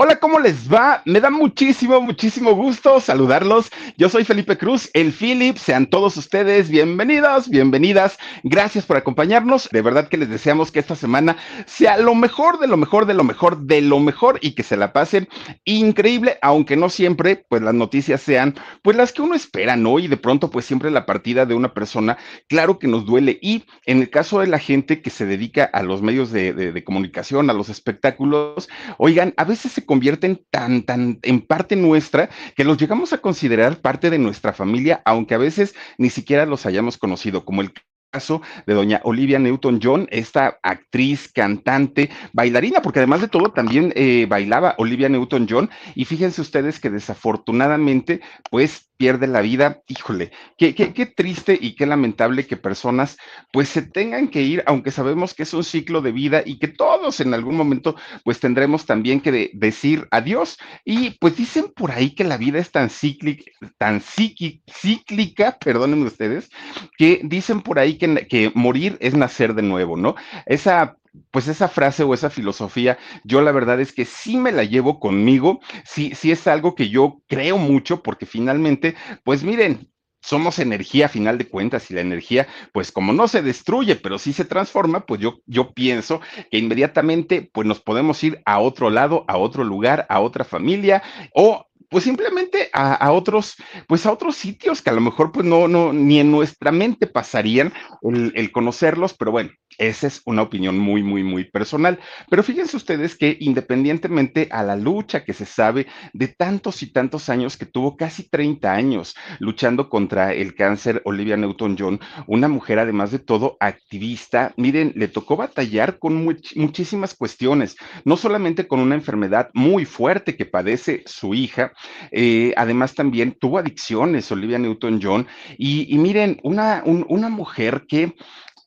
Hola, ¿cómo les va? Me da muchísimo, muchísimo gusto saludarlos. Yo soy Felipe Cruz, el Philip. Sean todos ustedes bienvenidos, bienvenidas. Gracias por acompañarnos. De verdad que les deseamos que esta semana sea lo mejor, de lo mejor, de lo mejor, de lo mejor y que se la pasen increíble, aunque no siempre, pues las noticias sean, pues las que uno espera, ¿no? Y de pronto, pues siempre la partida de una persona, claro que nos duele. Y en el caso de la gente que se dedica a los medios de, de- de comunicación, a los espectáculos, oigan, a veces se convierten tan, tan en parte nuestra que los llegamos a considerar parte de nuestra familia, aunque a veces ni siquiera los hayamos conocido, como el caso de doña Olivia Newton-John, esta actriz, cantante, bailarina, porque además de todo también eh, bailaba Olivia Newton-John, y fíjense ustedes que desafortunadamente, pues pierde la vida, híjole, qué, qué, qué triste y qué lamentable que personas pues se tengan que ir, aunque sabemos que es un ciclo de vida y que todos en algún momento pues tendremos también que de- decir adiós. Y pues dicen por ahí que la vida es tan cíclica, tan cíclica, perdónenme ustedes, que dicen por ahí que, que morir es nacer de nuevo, ¿no? Esa pues esa frase o esa filosofía, yo la verdad es que sí me la llevo conmigo, sí, sí es algo que yo creo mucho, porque finalmente, pues miren, somos energía a final de cuentas y la energía, pues como no se destruye, pero sí se transforma, pues yo, yo pienso que inmediatamente, pues nos podemos ir a otro lado, a otro lugar, a otra familia o pues simplemente a, otros, pues a otros sitios que a lo mejor pues no, no, ni en nuestra mente pasarían el, conocerlos, pero bueno, esa es una opinión muy, muy, muy personal. Pero fíjense ustedes que independientemente a la lucha que se sabe de tantos y tantos años que tuvo, casi 30 años luchando contra el cáncer, Olivia Newton-John, una mujer además de todo activista, miren, le tocó batallar con much- muchísimas cuestiones, no solamente con una enfermedad muy fuerte que padece su hija, eh, además también tuvo adicciones, Olivia Newton-John, y, y miren, una, un- una mujer que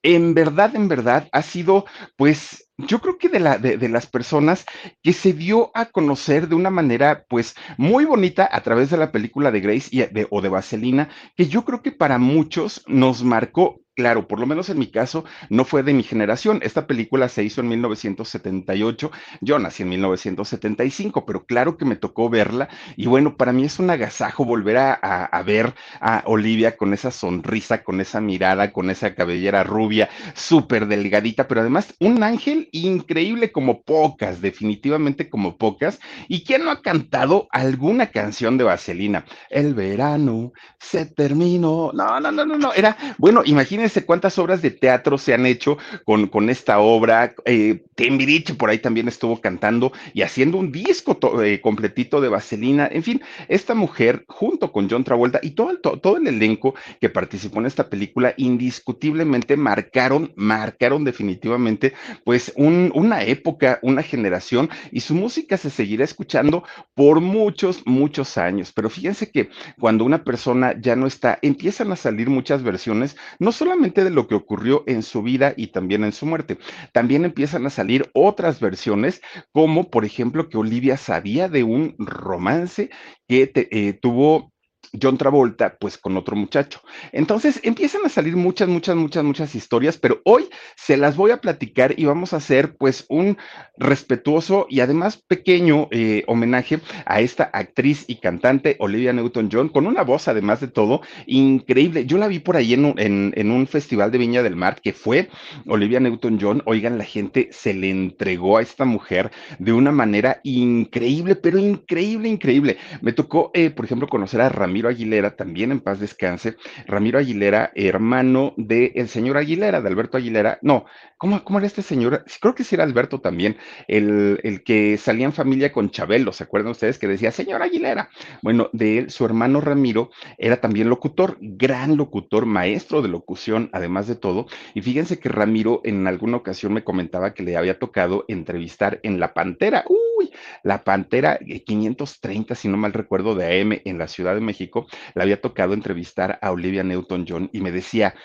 en verdad, en verdad, ha sido, pues, yo creo que de, la, de, de las personas que se dio a conocer de una manera, pues, muy bonita a través de la película de Grace o de Vaselina, que yo creo que para muchos nos marcó. Claro, por lo menos en mi caso, no fue de mi generación. Esta película se hizo en 1978, yo nací en 1975, pero claro que me tocó verla y bueno, para mí es un agasajo volver a, ver a Olivia con esa sonrisa, con esa mirada, con esa cabellera rubia, súper delgadita, pero además un ángel increíble como pocas, definitivamente como pocas. ¿Y quién no ha cantado alguna canción de Vaselina? El verano se terminó. No, no, no, no, no. Era, bueno, imagínense cuántas obras de teatro se han hecho con, con esta obra. Eh, Timbiriche por ahí también estuvo cantando y haciendo un disco eh, completito de Vaselina. En fin, esta mujer, junto con John Travolta y todo el, to- todo el elenco que participó en esta película, indiscutiblemente marcaron, marcaron definitivamente, pues, un- una época, una generación, y su música se seguirá escuchando por muchos, muchos años. Pero fíjense que cuando una persona ya no está, empiezan a salir muchas versiones, no solamente de lo que ocurrió en su vida y también en su muerte, también empiezan a salir otras versiones, como por ejemplo que Olivia sabía de un romance que te- eh, tuvo John Travolta, pues con otro muchacho. Entonces empiezan a salir muchas, muchas, muchas, muchas historias, pero hoy se las voy a platicar y vamos a hacer pues un respetuoso y además pequeño eh, homenaje a esta actriz y cantante Olivia Newton-John, con una voz además de todo increíble. Yo la vi por ahí en un, festival de Viña del Mar que fue Olivia Newton-John. Oigan, la gente se le entregó a esta mujer de una manera increíble, pero increíble, increíble. Me tocó, eh, por ejemplo, conocer a Ramírez Ramiro Aguilera, también en paz descanse, Ramiro Aguilera, hermano del el señor Aguilera, de Alberto Aguilera, no, ¿cómo, cómo era este señor? Creo que sí era Alberto también, el, el que salía en familia con Chabelo, ¿se acuerdan ustedes que decía, señor Aguilera? Bueno, de él, su hermano Ramiro era también locutor, gran locutor, maestro de locución, además de todo, y fíjense que Ramiro en alguna ocasión me comentaba que le había tocado entrevistar en La Pantera, uy, La Pantera 530, si no mal recuerdo, de AM en la Ciudad de México, le había tocado entrevistar a Olivia Newton-John y me decía,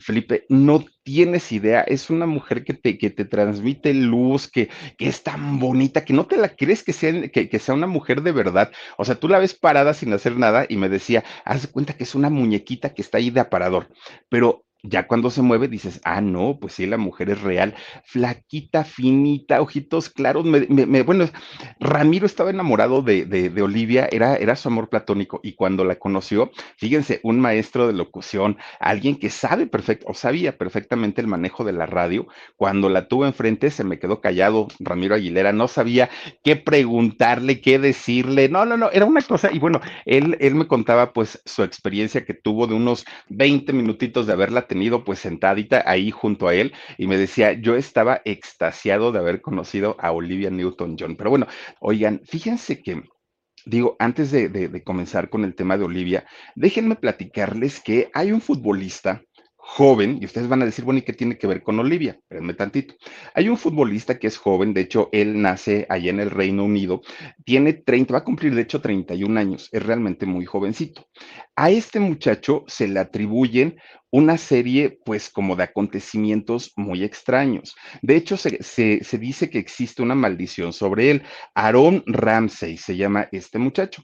Felipe, no tienes idea, es una mujer que te, que te transmite luz, que, que es tan bonita, que no te la crees que sea, que, que sea una mujer de verdad. O sea, tú la ves parada sin hacer nada y me decía, haz cuenta que es una muñequita que está ahí de aparador, pero ya cuando se mueve dices, ah, no, pues sí, la mujer es real, flaquita, finita, ojitos claros. Me, bueno, Ramiro estaba enamorado de, de, de, Olivia, era, era su amor platónico y cuando la conoció, fíjense, un maestro de locución, alguien que sabe perfecto, o sabía perfectamente el manejo de la radio, cuando la tuvo enfrente se me quedó callado Ramiro Aguilera, no sabía qué preguntarle, qué decirle, no, no, no, era una cosa, y bueno, él, él me contaba pues su experiencia que tuvo de unos 20 minutitos de haberla tenido pues sentadita ahí junto a él y me decía, yo estaba extasiado de haber conocido a Olivia Newton-John. Pero bueno, oigan, fíjense que digo, antes de, de, de, comenzar con el tema de Olivia, déjenme platicarles que hay un futbolista joven, y ustedes van a decir, bueno, ¿y qué tiene que ver con Olivia? Espérenme tantito. Hay un futbolista que es joven, de hecho, él nace allá en el Reino Unido, tiene 30, va a cumplir de hecho 31 años, es realmente muy jovencito. A este muchacho se le atribuyen una serie, pues, como de acontecimientos muy extraños. De hecho, se, se, se, dice que existe una maldición sobre él. Aaron Ramsey se llama este muchacho.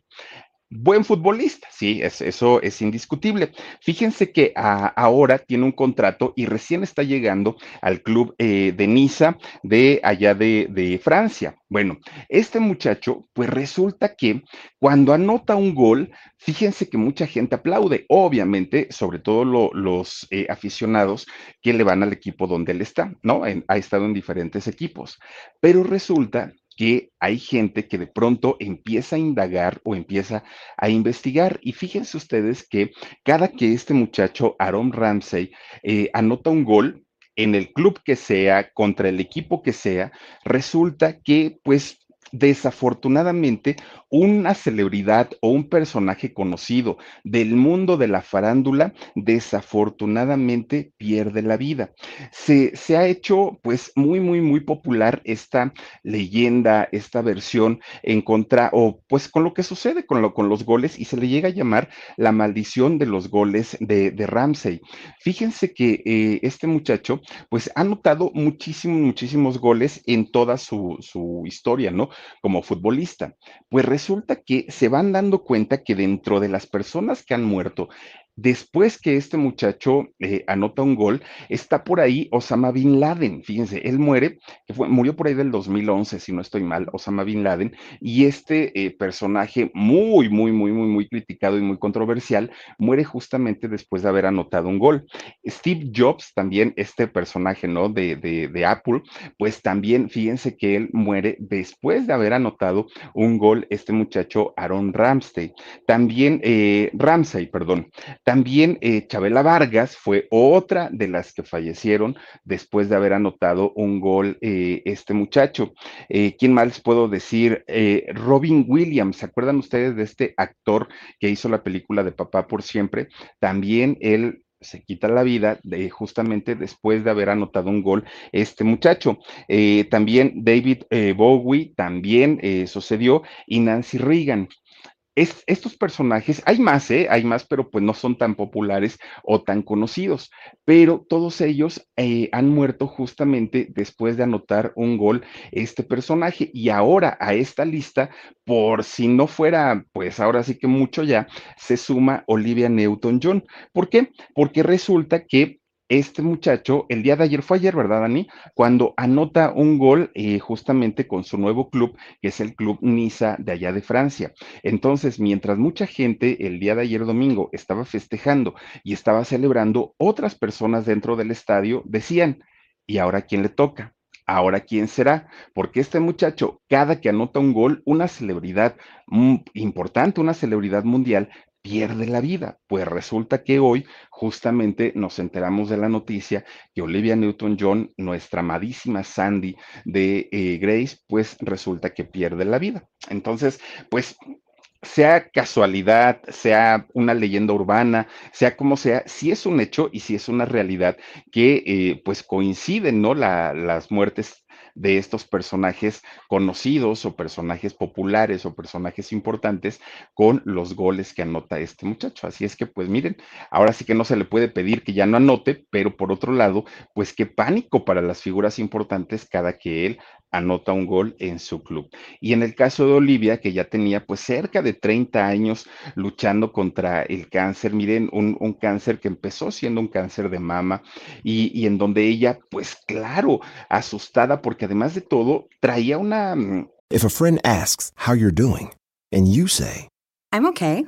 Buen futbolista, sí, es, eso es indiscutible. Fíjense que ahora tiene un contrato y recién está llegando al club eh, de Niza de allá de, Francia. Bueno, este muchacho, pues resulta que cuando anota un gol, fíjense que mucha gente aplaude, obviamente, sobre todo lo, los eh, aficionados que le van al equipo donde él está, ¿no? Ha estado en diferentes equipos, pero resulta que hay gente que de pronto empieza a indagar o empieza a investigar. Y fíjense ustedes que cada que este muchacho, Aaron Ramsey, eh, anota un gol en el club que sea, contra el equipo que sea, resulta que pues desafortunadamente una celebridad o un personaje conocido del mundo de la farándula desafortunadamente pierde la vida. Se, se, ha hecho pues muy, muy, muy popular esta leyenda, esta versión en contra o pues con lo que sucede con, lo, con los goles y se le llega a llamar la maldición de los goles de, de Ramsey. Fíjense que eh, este muchacho pues ha notado muchísimos, muchísimos goles en toda su, su historia, ¿no? como futbolista. Pues resulta que se van dando cuenta que dentro de las personas que han muerto Después que este muchacho eh, anota un gol, está por ahí Osama Bin Laden. Fíjense, él muere, fue, murió por ahí del 2011, si no estoy mal, Osama Bin Laden. Y este eh, personaje muy, muy, muy, muy, muy criticado y muy controversial, muere justamente después de haber anotado un gol. Steve Jobs, también este personaje, ¿no? De, de, de Apple, pues también, fíjense que él muere después de haber anotado un gol, este muchacho Aaron Ramsey. También, eh, Ramsey, perdón. También eh, Chabela Vargas fue otra de las que fallecieron después de haber anotado un gol eh, este muchacho. Eh, ¿Quién más les puedo decir? Eh, Robin Williams, ¿se acuerdan ustedes de este actor que hizo la película de Papá por siempre? También él se quita la vida de, justamente después de haber anotado un gol este muchacho. También David Bowie también sucedió y Nancy Reagan es, estos personajes, hay más, ¿eh? hay más, pero pues no son tan populares o tan conocidos, pero todos ellos eh, han muerto justamente después de anotar un gol este personaje y ahora a esta lista, por si no fuera, pues ahora sí que mucho ya, se suma Olivia Newton-John. ¿Por qué? Porque resulta que este muchacho, el día de ayer, fue ayer, ¿verdad, Dani? Cuando anota un gol eh, justamente con su nuevo club, que es el Club Niza de allá de Francia. Entonces, mientras mucha gente el día de ayer domingo estaba festejando y estaba celebrando, otras personas dentro del estadio decían, ¿y ahora quién le toca? Ahora, ¿quién será? Porque este muchacho, cada que anota un gol, una celebridad importante, una celebridad mundial, pierde la vida. Pues resulta que hoy justamente nos enteramos de la noticia que Olivia Newton-John, nuestra amadísima Sandy de eh, Grace, pues resulta que pierde la vida. Entonces, pues sea casualidad, sea una leyenda urbana, sea como sea, si es un hecho y si es una realidad que eh, pues coinciden, ¿no? La, las muertes de estos personajes conocidos o personajes populares o personajes importantes con los goles que anota este muchacho. Así es que, pues miren, ahora sí que no se le puede pedir que ya no anote, pero por otro lado, pues qué pánico para las figuras importantes cada que él anota un gol en su club. Y en el caso de Olivia, que ya tenía pues cerca de 30 años luchando contra el cáncer, miren, un, un cáncer que empezó siendo un cáncer de mama y, y, en donde ella pues claro, asustada porque además de todo traía una... Mm, If a friend asks how you're doing and you say, I'm okay.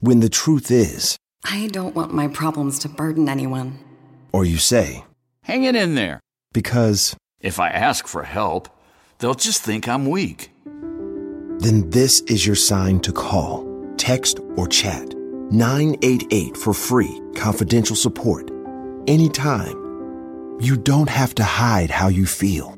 When the truth is, I don't want my problems to burden anyone. Or you say, Hang it in there. Because if I ask for help, They'll just think I'm weak. Then this is your sign to call, text, or chat 988 for free, confidential support. Anytime. You don't have to hide how you feel.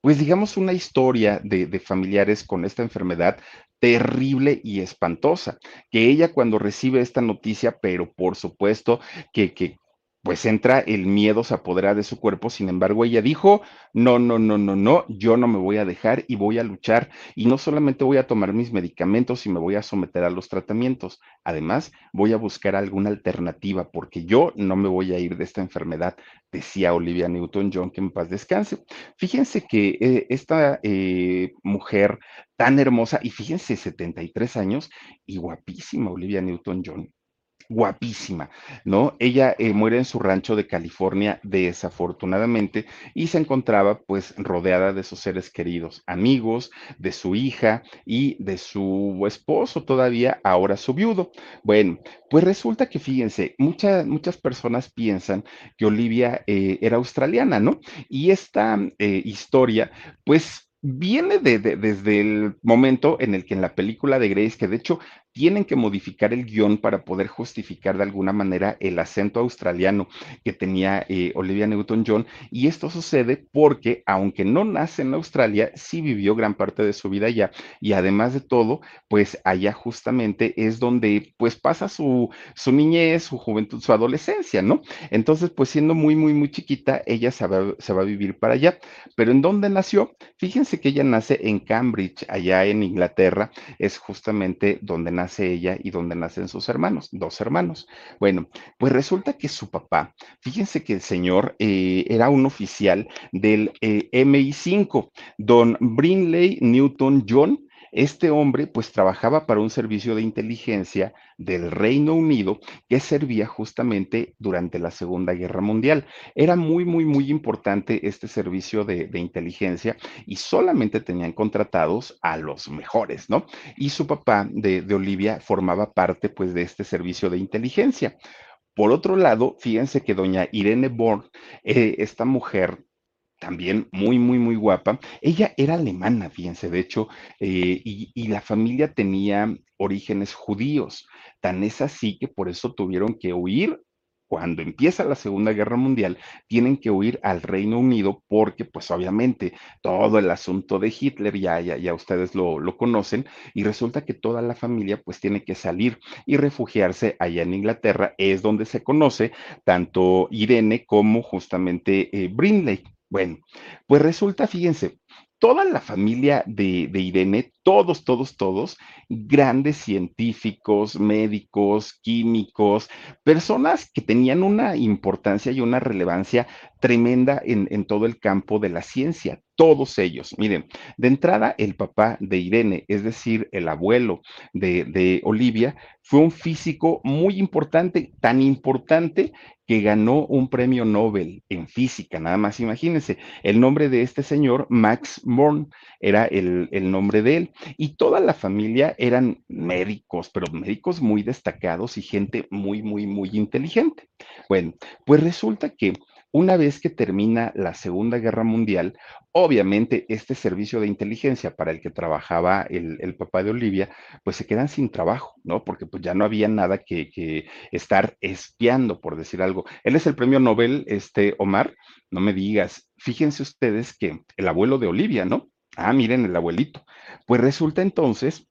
Pues digamos una historia de, de familiares con esta enfermedad terrible y espantosa, que ella cuando recibe esta noticia, pero por supuesto que, que pues entra el miedo, se apodera de su cuerpo. Sin embargo, ella dijo, no, no, no, no, no, yo no me voy a dejar y voy a luchar. Y no solamente voy a tomar mis medicamentos y me voy a someter a los tratamientos, además voy a buscar alguna alternativa porque yo no me voy a ir de esta enfermedad, decía Olivia Newton-John, que en paz descanse. Fíjense que eh, esta eh, mujer tan hermosa, y fíjense, 73 años y guapísima, Olivia Newton-John guapísima, ¿no? Ella eh, muere en su rancho de California desafortunadamente y se encontraba pues rodeada de sus seres queridos, amigos, de su hija y de su esposo todavía, ahora su viudo. Bueno, pues resulta que fíjense, muchas muchas personas piensan que Olivia eh, era australiana, ¿no? Y esta eh, historia pues viene de, de, desde el momento en el que en la película de Grace, que de hecho tienen que modificar el guion para poder justificar de alguna manera el acento australiano que tenía eh, Olivia Newton-John. Y esto sucede porque, aunque no nace en Australia, sí vivió gran parte de su vida allá. Y además de todo, pues allá justamente es donde pues pasa su, su niñez, su juventud, su adolescencia, ¿no? Entonces, pues siendo muy, muy, muy chiquita, ella se va, se va a vivir para allá. Pero ¿en dónde nació? Fíjense que ella nace en Cambridge, allá en Inglaterra, es justamente donde nace nace ella y donde nacen sus hermanos, dos hermanos. Bueno, pues resulta que su papá, fíjense que el señor eh, era un oficial del eh, MI5, don Brinley Newton John, este hombre pues trabajaba para un servicio de inteligencia del Reino Unido que servía justamente durante la Segunda Guerra Mundial. Era muy, muy, muy importante este servicio de, inteligencia y solamente tenían contratados a los mejores, ¿no? Y su papá de, de Olivia formaba parte pues de este servicio de inteligencia. Por otro lado, fíjense que doña Irene Born, eh, esta mujer también muy, muy, muy guapa. Ella era alemana, fíjense, de hecho, eh, y, y, la familia tenía orígenes judíos. Tan es así que por eso tuvieron que huir. Cuando empieza la Segunda Guerra Mundial, tienen que huir al Reino Unido porque, pues obviamente, todo el asunto de Hitler, ya, ya, ya ustedes lo, lo conocen, y resulta que toda la familia, pues tiene que salir y refugiarse allá en Inglaterra, es donde se conoce tanto Irene como justamente eh, Brinley. Bueno, pues resulta, fíjense, toda la familia de, Irene, todos, todos, todos, grandes científicos, médicos, químicos, personas que tenían una importancia y una relevancia tremenda en, en todo el campo de la ciencia, todos ellos. Miren, de entrada, el papá de Irene, es decir, el abuelo de, de Olivia, fue un físico muy importante, tan importante que ganó un premio Nobel en física, nada más imagínense. El nombre de este señor, Max Born, era el, el, nombre de él. Y toda la familia eran médicos, pero médicos muy destacados y gente muy, muy, muy inteligente. Bueno, pues resulta que una vez que termina la Segunda Guerra Mundial, obviamente este servicio de inteligencia para el que trabajaba el, papá de Olivia, pues se quedan sin trabajo, ¿no? Porque pues ya no había nada que, que estar espiando, por decir algo. Él es el premio Nobel, este Omar, no me digas, fíjense ustedes que el abuelo de Olivia, ¿no? Ah, miren, el abuelito. Pues resulta entonces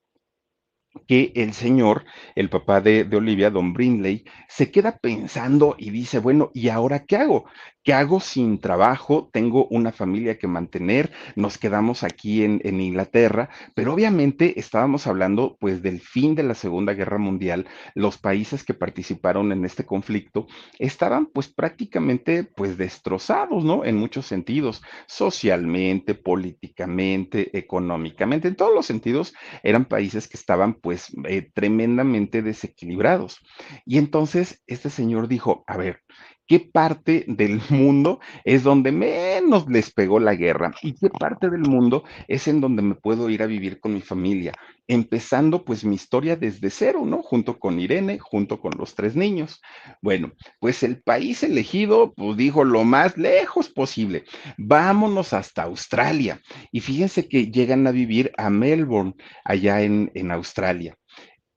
que el señor, el papá de, de, Olivia, Don Brindley, se queda pensando y dice, bueno, ¿y ahora qué hago? ¿Qué hago sin trabajo? Tengo una familia que mantener, nos quedamos aquí en, en Inglaterra, pero obviamente estábamos hablando pues del fin de la Segunda Guerra Mundial, los países que participaron en este conflicto estaban pues prácticamente pues destrozados, ¿no? En muchos sentidos, socialmente, políticamente, económicamente, en todos los sentidos eran países que estaban pues eh, tremendamente desequilibrados. Y entonces este señor dijo, a ver, ¿qué parte del mundo es donde menos les pegó la guerra? ¿Y qué parte del mundo es en donde me puedo ir a vivir con mi familia? Empezando pues mi historia desde cero, ¿no? Junto con Irene, junto con los tres niños. Bueno, pues el país elegido, pues dijo lo más lejos posible. Vámonos hasta Australia. Y fíjense que llegan a vivir a Melbourne, allá en, en Australia.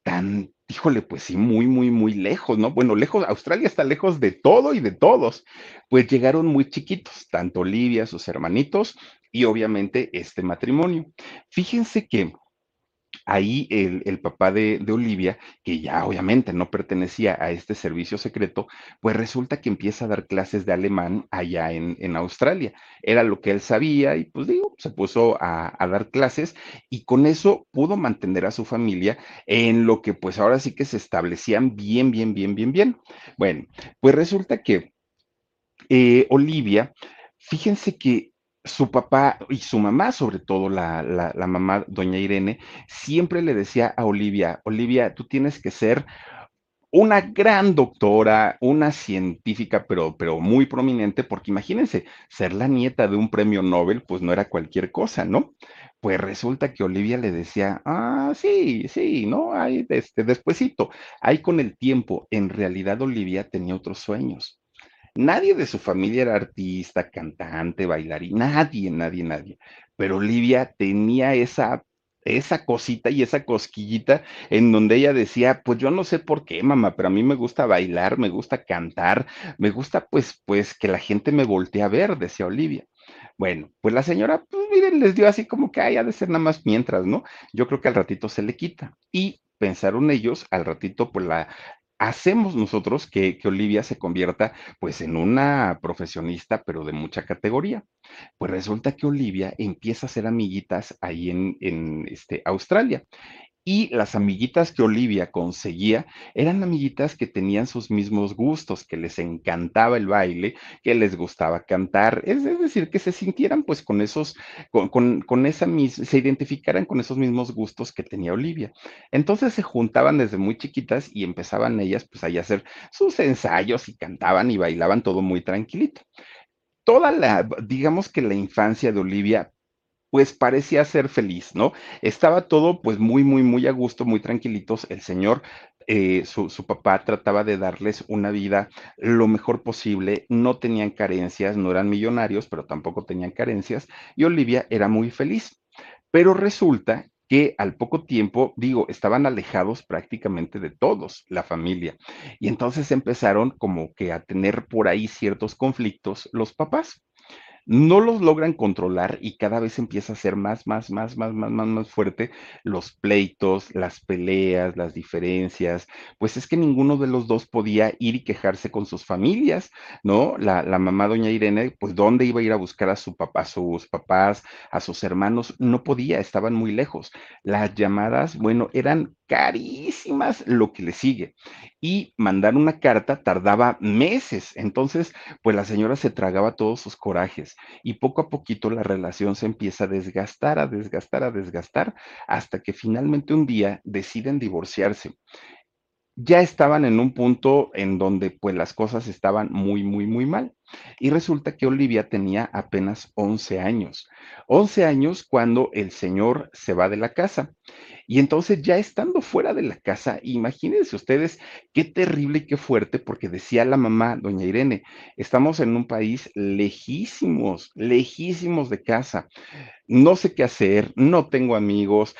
Tan híjole, pues sí, muy, muy, muy lejos, ¿no? Bueno, lejos, Australia está lejos de todo y de todos. Pues llegaron muy chiquitos, tanto Olivia, sus hermanitos y obviamente este matrimonio. Fíjense que ahí el, papá de, Olivia, que ya obviamente no pertenecía a este servicio secreto, pues resulta que empieza a dar clases de alemán allá en, Australia. Era lo que él sabía y pues digo, se puso a, a, dar clases y con eso pudo mantener a su familia en lo que pues ahora sí que se establecían bien, bien, bien, bien, bien. Bueno, pues resulta que eh, Olivia, fíjense que su papá y su mamá, sobre todo la, la, mamá, doña Irene, siempre le decía a Olivia, Olivia, tú tienes que ser una gran doctora, una científica, pero, pero muy prominente, porque imagínense, ser la nieta de un premio Nobel, pues no era cualquier cosa, ¿no? Pues resulta que Olivia le decía, ah, sí, sí, ¿no? Ahí, este, despuesito, ahí con el tiempo, en realidad Olivia tenía otros sueños Nadie de su familia era artista, cantante, bailarín, nadie, nadie, nadie. Pero Olivia tenía esa, esa cosita y esa cosquillita en donde ella decía, pues yo no sé por qué, mamá, pero a mí me gusta bailar, me gusta cantar, me gusta pues, pues que la gente me voltee a ver, decía Olivia. Bueno, pues la señora, pues miren, les dio así como que, ay, ha de ser nada más mientras, ¿no? Yo creo que al ratito se le quita. Y pensaron ellos, al ratito, pues la, hacemos nosotros que, Olivia se convierta pues en una profesionista, pero de mucha categoría. Pues resulta que Olivia empieza a hacer amiguitas ahí en, en este, Australia y las amiguitas que Olivia conseguía eran amiguitas que tenían sus mismos gustos, que les encantaba el baile, que les gustaba cantar, es, decir, que se sintieran pues con esos, con, con, con esa misma, se identificaran con esos mismos gustos que tenía Olivia. Entonces se juntaban desde muy chiquitas y empezaban ellas pues ahí a hacer sus ensayos y cantaban y bailaban todo muy tranquilito toda la, digamos que la infancia de Olivia pues parecía ser feliz, ¿no? Estaba todo pues muy, muy, muy a gusto, muy tranquilitos. El señor, eh, su, su, papá trataba de darles una vida lo mejor posible, no tenían carencias, no eran millonarios, pero tampoco tenían carencias, y Olivia era muy feliz. Pero resulta que al poco tiempo, digo, estaban alejados prácticamente de todos, la familia. Y entonces empezaron como que a tener por ahí ciertos conflictos los papás no los logran controlar y cada vez empieza a ser más, más, más, más, más, más, más fuerte los pleitos, las peleas, las diferencias. Pues es que ninguno de los dos podía ir y quejarse con sus familias, ¿no? La, la mamá, doña Irene, pues ¿dónde iba a ir a buscar a su papá, a sus papás, a sus hermanos? No podía, estaban muy lejos. Las llamadas, bueno, eran carísimas lo que le sigue. Y mandar una carta tardaba meses. Entonces, pues la señora se tragaba todos sus corajes y poco a poquito la relación se empieza a desgastar, a desgastar, a desgastar, hasta que finalmente un día deciden divorciarse. Ya estaban en un punto en donde pues las cosas estaban muy, muy, muy mal. Y resulta que Olivia tenía apenas 11 años. 11 años cuando el señor se va de la casa. Y entonces ya estando fuera de la casa, imagínense ustedes qué terrible y qué fuerte, porque decía la mamá, doña Irene, estamos en un país lejísimos, lejísimos de casa. No sé qué hacer, no tengo amigos,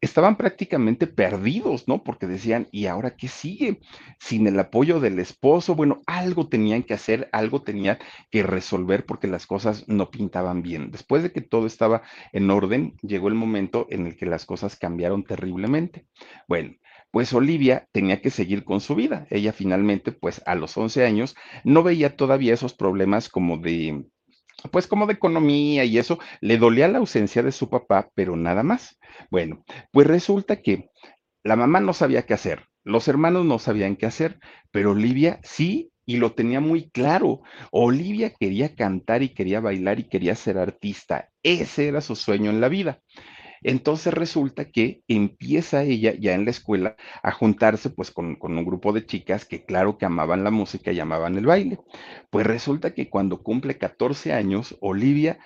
estaban prácticamente perdidos, ¿no? Porque decían, ¿y ahora qué sigue? Sin el apoyo del esposo, bueno, algo tenían que hacer, algo tenían que resolver porque las cosas no pintaban bien. Después de que todo estaba en orden, llegó el momento en el que las cosas cambiaron terriblemente. Bueno, pues Olivia tenía que seguir con su vida. Ella finalmente, pues a los 11 años, no veía todavía esos problemas como de pues como de economía y eso, le dolía la ausencia de su papá, pero nada más. Bueno, pues resulta que la mamá no sabía qué hacer, los hermanos no sabían qué hacer, pero Olivia sí, y lo tenía muy claro. Olivia quería cantar y quería bailar y quería ser artista. Ese era su sueño en la vida. Entonces resulta que empieza ella ya en la escuela a juntarse pues con, un grupo de chicas que claro que amaban la música y amaban el baile. Pues resulta que cuando cumple 14 años, Olivia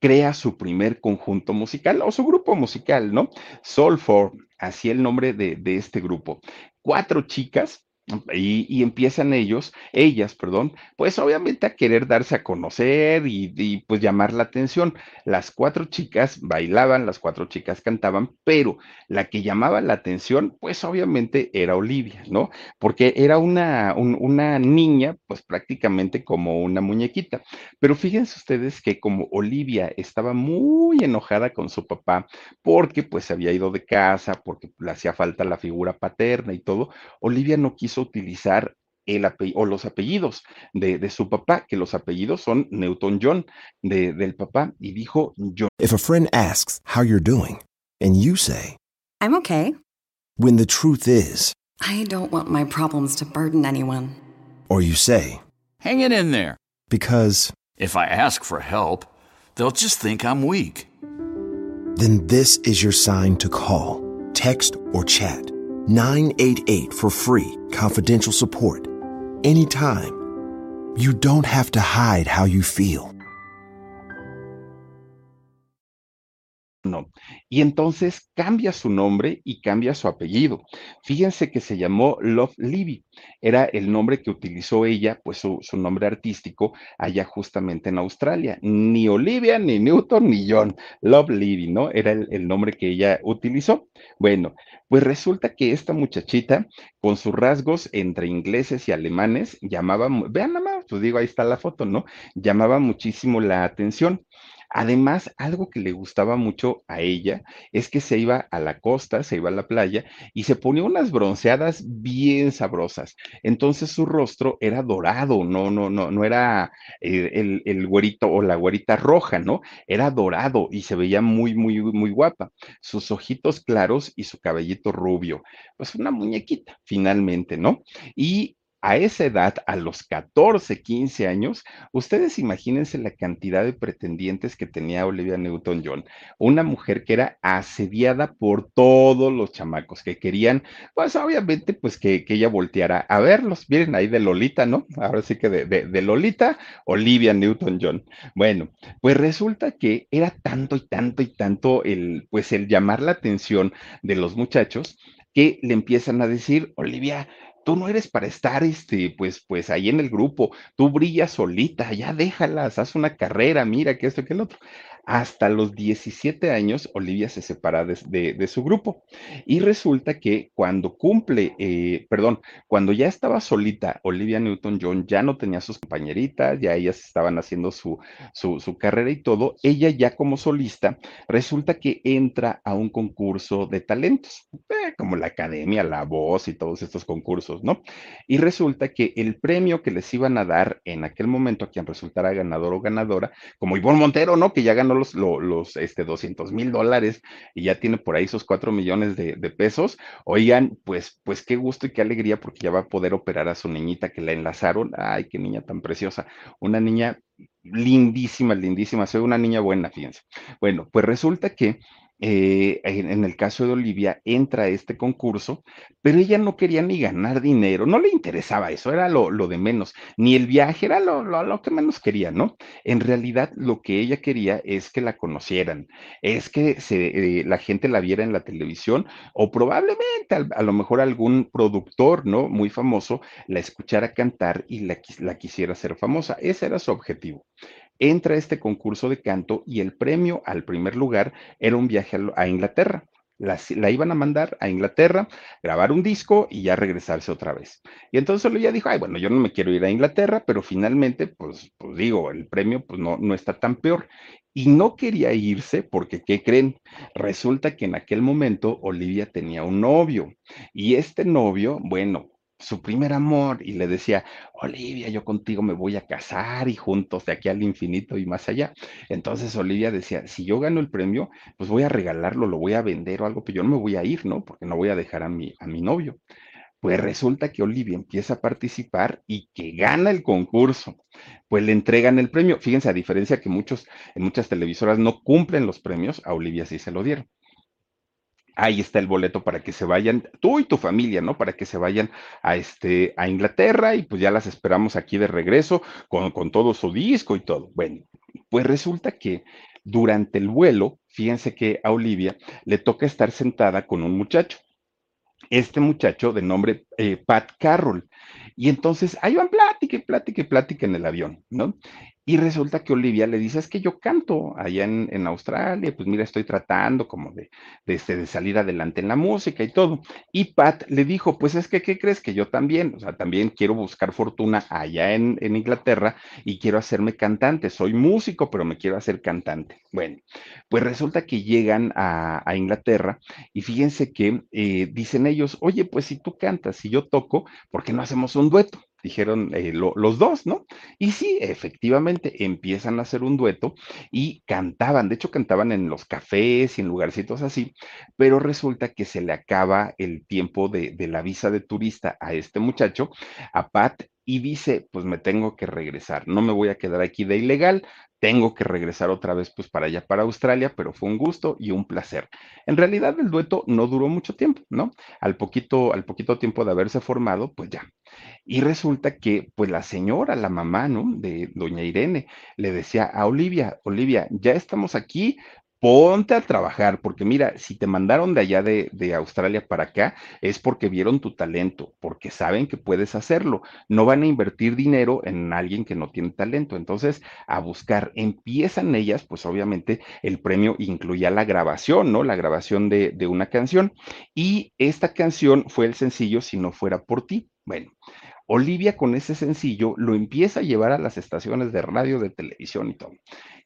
crea su primer conjunto musical o su grupo musical, ¿no? Soul for, así el nombre de, de este grupo. Cuatro chicas y, empiezan ellos, ellas, perdón, pues obviamente a querer darse a conocer y, pues llamar la atención. Las cuatro chicas bailaban, las cuatro chicas cantaban, pero la que llamaba la atención, pues obviamente era Olivia, ¿no? Porque era una, una niña, pues prácticamente como una muñequita. Pero fíjense ustedes que como Olivia estaba muy enojada con su papá, porque pues se había ido de casa, porque le hacía falta la figura paterna y todo, Olivia no quiso utilizar el o los apellidos de, de, su papá, que los apellidos son Newton John de, del papá, y dijo John. If a friend asks how you're doing, and you say, I'm okay. When the truth is, I don't want my problems to burden anyone. Or you say, Hang it in there. Because if I ask for help, they'll just think I'm weak. Then this is your sign to call, text, or chat 988 for free, confidential support. Anytime. You don't have to hide how you feel. Y entonces cambia su nombre y cambia su apellido. Fíjense que se llamó Love Libby. Era el nombre que utilizó ella, pues su, nombre artístico, allá justamente en Australia. Ni Olivia, ni Newton, ni John. Love Libby, ¿no? Era el, el nombre que ella utilizó. Bueno, pues resulta que esta muchachita, con sus rasgos entre ingleses y alemanes, llamaba, vean nada más, pues digo, ahí está la foto, ¿no? Llamaba muchísimo la atención. Además, algo que le gustaba mucho a ella es que se iba a la costa, se iba a la playa y se ponía unas bronceadas bien sabrosas. Entonces su rostro era dorado, no, no, no, no era eh, el, el, güerito o la güerita roja, ¿no? Era dorado y se veía muy, muy, muy guapa. Sus ojitos claros y su cabellito rubio. Pues una muñequita, finalmente, ¿no? Y a esa edad, a los 14, 15 años, ustedes imagínense la cantidad de pretendientes que tenía Olivia Newton-John, una mujer que era asediada por todos los chamacos que querían, pues obviamente, pues que, ella volteara a verlos. Miren ahí de Lolita, ¿no? Ahora sí que de, de Lolita, Olivia Newton-John. Bueno, pues resulta que era tanto y tanto y tanto el, pues el llamar la atención de los muchachos que le empiezan a decir, Olivia, tú no eres para estar, este, pues, pues ahí en el grupo, tú brillas solita, ya déjalas, haz una carrera, mira que esto, que el otro. Hasta los 17 años, Olivia se separa de, su grupo y resulta que cuando cumple, eh, perdón, cuando ya estaba solita, Olivia Newton-John ya no tenía sus compañeritas, ya ellas estaban haciendo su, su, carrera y todo, ella ya como solista, resulta que entra a un concurso de talentos, eh, como la academia, la voz y todos estos concursos, ¿no? Y resulta que el premio que les iban a dar en aquel momento a quien resultara ganador o ganadora, como Ivonne Montero, ¿no? Que ya los, los, este, 200 mil dólares y ya tiene por ahí esos 4 millones de, pesos, oigan, pues, pues qué gusto y qué alegría porque ya va a poder operar a su niñita que la enlazaron. Ay, qué niña tan preciosa. Una niña lindísima, lindísima. Soy una niña buena, fíjense. Bueno, pues resulta que eh, en, el caso de Olivia, entra a este concurso, pero ella no quería ni ganar dinero, no le interesaba eso, era lo, lo de menos, ni el viaje era lo, lo, lo, que menos quería, ¿no? En realidad, lo que ella quería es que la conocieran, es que eh, la gente la viera en la televisión o probablemente a, a, lo mejor algún productor, ¿no? Muy famoso la escuchara cantar y la, la quisiera hacer famosa. Ese era su objetivo entra a este concurso de canto y el premio al primer lugar era un viaje a, Inglaterra. La, iban a mandar a Inglaterra, grabar un disco y ya regresarse otra vez. Y entonces ella dijo, ay, bueno, yo no me quiero ir a Inglaterra, pero finalmente, pues, pues digo, el premio pues no, no está tan peor. Y no quería irse porque, ¿qué creen? Resulta que en aquel momento Olivia tenía un novio y este novio, bueno, su primer amor y le decía, Olivia, yo contigo me voy a casar y juntos de aquí al infinito y más allá. Entonces Olivia decía, si yo gano el premio, pues voy a regalarlo, lo voy a vender o algo, pero yo no me voy a ir, ¿no? Porque no voy a dejar a mi, a mi novio. Pues resulta que Olivia empieza a participar y que gana el concurso. Pues le entregan el premio. Fíjense, a diferencia que muchos, en muchas televisoras no cumplen los premios, a Olivia sí se lo dieron ahí está el boleto para que se vayan, tú y tu familia, ¿no? Para que se vayan a, este, a Inglaterra y pues ya las esperamos aquí de regreso con, con todo su disco y todo. Bueno, pues resulta que durante el vuelo, fíjense que a Olivia le toca estar sentada con un muchacho. Este muchacho de nombre eh, Pat Carroll. Y entonces ahí van plática y plática y plática en el avión, ¿no? Y resulta que Olivia le dice, es que yo canto allá en, Australia, pues mira, estoy tratando como de, de, este, de, salir adelante en la música y todo. Y Pat le dijo, pues es que, ¿qué crees? Que yo también, o sea, también quiero buscar fortuna allá en, Inglaterra y quiero hacerme cantante. Soy músico, pero me quiero hacer cantante. Bueno, pues resulta que llegan a, Inglaterra y fíjense que eh, dicen ellos, oye, pues si tú cantas, si yo toco, ¿por qué no hacemos un dueto? Dijeron eh, lo, los dos, ¿no? Y sí, efectivamente, empiezan a hacer un dueto y cantaban, de hecho cantaban en los cafés y en lugarcitos así, pero resulta que se le acaba el tiempo de, de la visa de turista a este muchacho, a Pat, y dice, pues me tengo que regresar, no me voy a quedar aquí de ilegal, tengo que regresar otra vez pues para allá, para Australia, pero fue un gusto y un placer. En realidad el dueto no duró mucho tiempo, ¿no? Al poquito, al poquito tiempo de haberse formado, pues ya. Y resulta que pues la señora, la mamá, ¿no? De doña Irene, le decía a Olivia, Olivia, ya estamos aquí, ponte a trabajar, porque mira, si te mandaron de allá de, de, Australia para acá, es porque vieron tu talento, porque saben que puedes hacerlo. No van a invertir dinero en alguien que no tiene talento. Entonces, a buscar, empiezan ellas, pues obviamente el premio incluía la grabación, ¿no? La grabación de, de una canción. Y esta canción fue el sencillo Si no fuera por ti. Bueno, Olivia con ese sencillo lo empieza a llevar a las estaciones de radio, de televisión y todo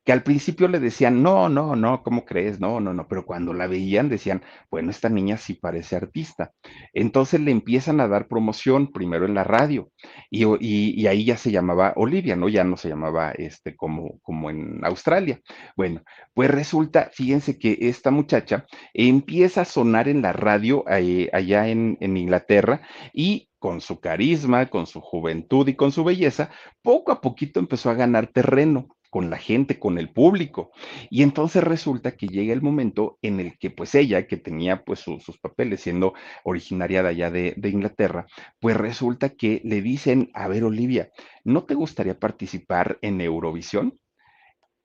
que al principio le decían, no, no, no, ¿cómo crees? No, no, no, pero cuando la veían decían, bueno, esta niña sí parece artista. Entonces le empiezan a dar promoción primero en la radio y, y, ahí ya se llamaba Olivia, ¿no? Ya no se llamaba este como, como en Australia. Bueno, pues resulta, fíjense que esta muchacha empieza a sonar en la radio eh, allá en, en Inglaterra y con su carisma, con su juventud y con su belleza, poco a poquito empezó a ganar terreno con la gente, con el público. Y entonces resulta que llega el momento en el que pues ella, que tenía pues su, sus papeles siendo originaria de allá de, de, Inglaterra, pues resulta que le dicen, a ver Olivia, ¿no te gustaría participar en Eurovisión?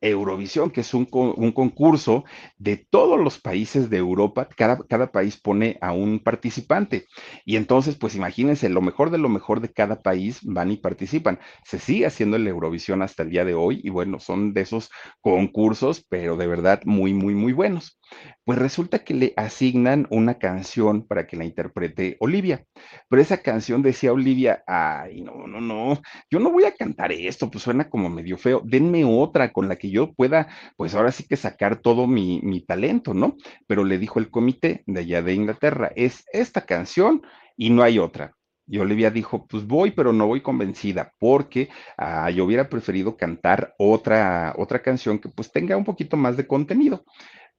Eurovisión, que es un, concurso de todos los países de Europa, cada, cada, país pone a un participante. Y entonces, pues imagínense, lo mejor de lo mejor de cada país van y participan. Se sigue haciendo el Eurovisión hasta el día de hoy y bueno, son de esos concursos, pero de verdad muy, muy, muy buenos. Pues resulta que le asignan una canción para que la interprete Olivia, pero esa canción decía Olivia, ay, no, no, no, yo no voy a cantar esto, pues suena como medio feo, denme otra con la yo pueda, pues ahora sí que sacar todo mi, mi talento, ¿no? Pero le dijo el comité de allá de Inglaterra, es esta canción y no hay otra. Y Olivia dijo, pues voy, pero no voy convencida, porque ah, yo hubiera preferido cantar otra, otra canción que pues tenga un poquito más de contenido.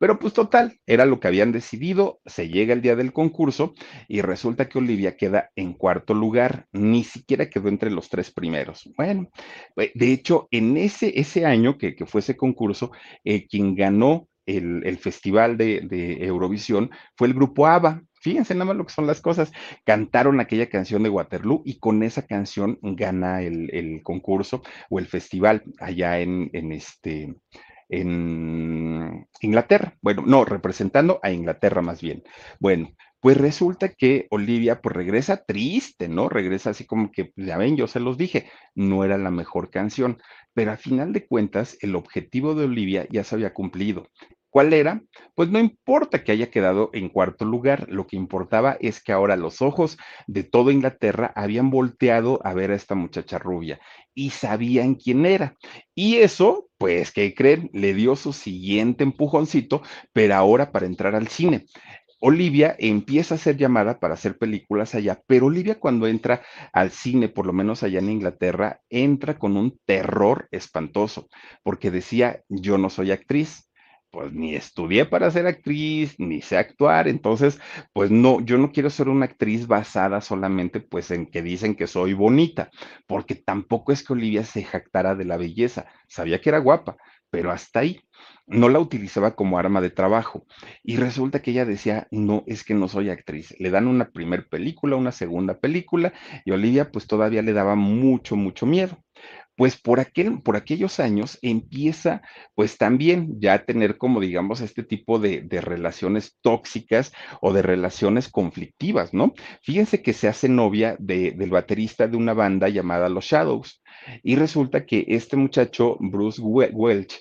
Pero pues total, era lo que habían decidido, se llega el día del concurso y resulta que Olivia queda en cuarto lugar, ni siquiera quedó entre los tres primeros. Bueno, eh, de hecho, en ese, ese año que, que fue ese concurso, eh, quien ganó el, el festival de, de, Eurovisión fue el grupo ABBA. Fíjense nada más lo que son las cosas. Cantaron aquella canción de Waterloo y con esa canción gana el, el concurso o el festival allá en, en este en Inglaterra. Bueno, no, representando a Inglaterra más bien. Bueno, pues resulta que Olivia pues regresa triste, ¿no? Regresa así como que, ya ven, yo se los dije, no era la mejor canción, pero a final de cuentas el objetivo de Olivia ya se había cumplido. ¿Cuál era? Pues no importa que haya quedado en cuarto lugar, lo que importaba es que ahora los ojos de toda Inglaterra habían volteado a ver a esta muchacha rubia y sabían quién era. Y eso, pues, ¿qué creen? Le dio su siguiente empujoncito, pero ahora para entrar al cine. Olivia empieza a ser llamada para hacer películas allá, pero Olivia cuando entra al cine, por lo menos allá en Inglaterra, entra con un terror espantoso, porque decía, yo no soy actriz, pues ni estudié para ser actriz, ni sé actuar, entonces, pues no, yo no quiero ser una actriz basada solamente pues en que dicen que soy bonita, porque tampoco es que Olivia se jactara de la belleza, sabía que era guapa, pero hasta ahí no la utilizaba como arma de trabajo. Y resulta que ella decía, no, es que no soy actriz. Le dan una primer película, una segunda película, y Olivia pues todavía le daba mucho, mucho miedo pues por, aquel, por aquellos años empieza pues también ya a tener como digamos este tipo de, relaciones tóxicas o de relaciones conflictivas, ¿no? Fíjense que se hace novia de, del baterista de una banda llamada Los Shadows y resulta que este muchacho, Bruce Welch,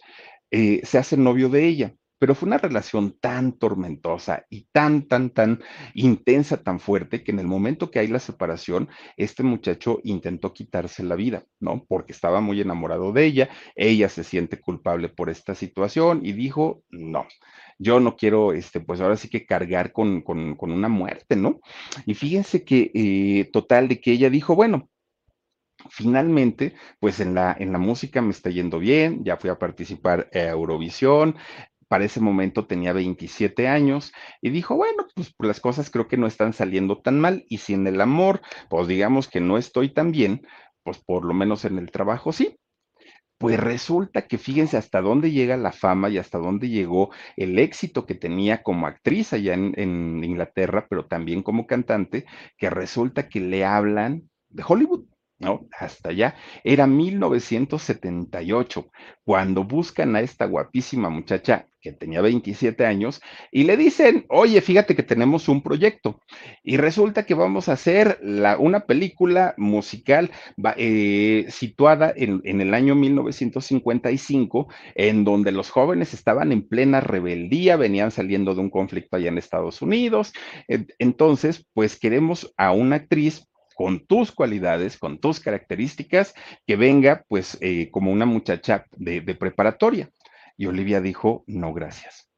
eh, se hace novio de ella pero fue una relación tan tormentosa y tan, tan, tan intensa, tan fuerte, que en el momento que hay la separación, este muchacho intentó quitarse la vida, ¿no? Porque estaba muy enamorado de ella, ella se siente culpable por esta situación y dijo, no, yo no quiero, este, pues ahora sí que cargar con, con, una muerte, ¿no? Y fíjense que, eh, total, de que ella dijo, bueno, Finalmente, pues en la, en la música me está yendo bien, ya fui a participar a Eurovisión, para ese momento tenía 27 años y dijo, bueno, pues, las cosas creo que no están saliendo tan mal y si en el amor, pues digamos que no estoy tan bien, pues por lo menos en el trabajo sí. Pues resulta que fíjense hasta dónde llega la fama y hasta dónde llegó el éxito que tenía como actriz allá en Inglaterra, pero también como cantante, que resulta que le hablan de Hollywood ¿no? Hasta allá. Era 1978, cuando buscan a esta guapísima muchacha que tenía 27 años y le dicen, oye, fíjate que tenemos un proyecto y resulta que vamos a hacer la, una película musical eh, situada en, en, el año 1955, en donde los jóvenes estaban en plena rebeldía, venían saliendo de un conflicto allá en Estados Unidos. Entonces, pues queremos a una actriz con tus cualidades, con tus características, que venga pues eh, como una muchacha de, preparatoria. Y Olivia dijo, no, gracias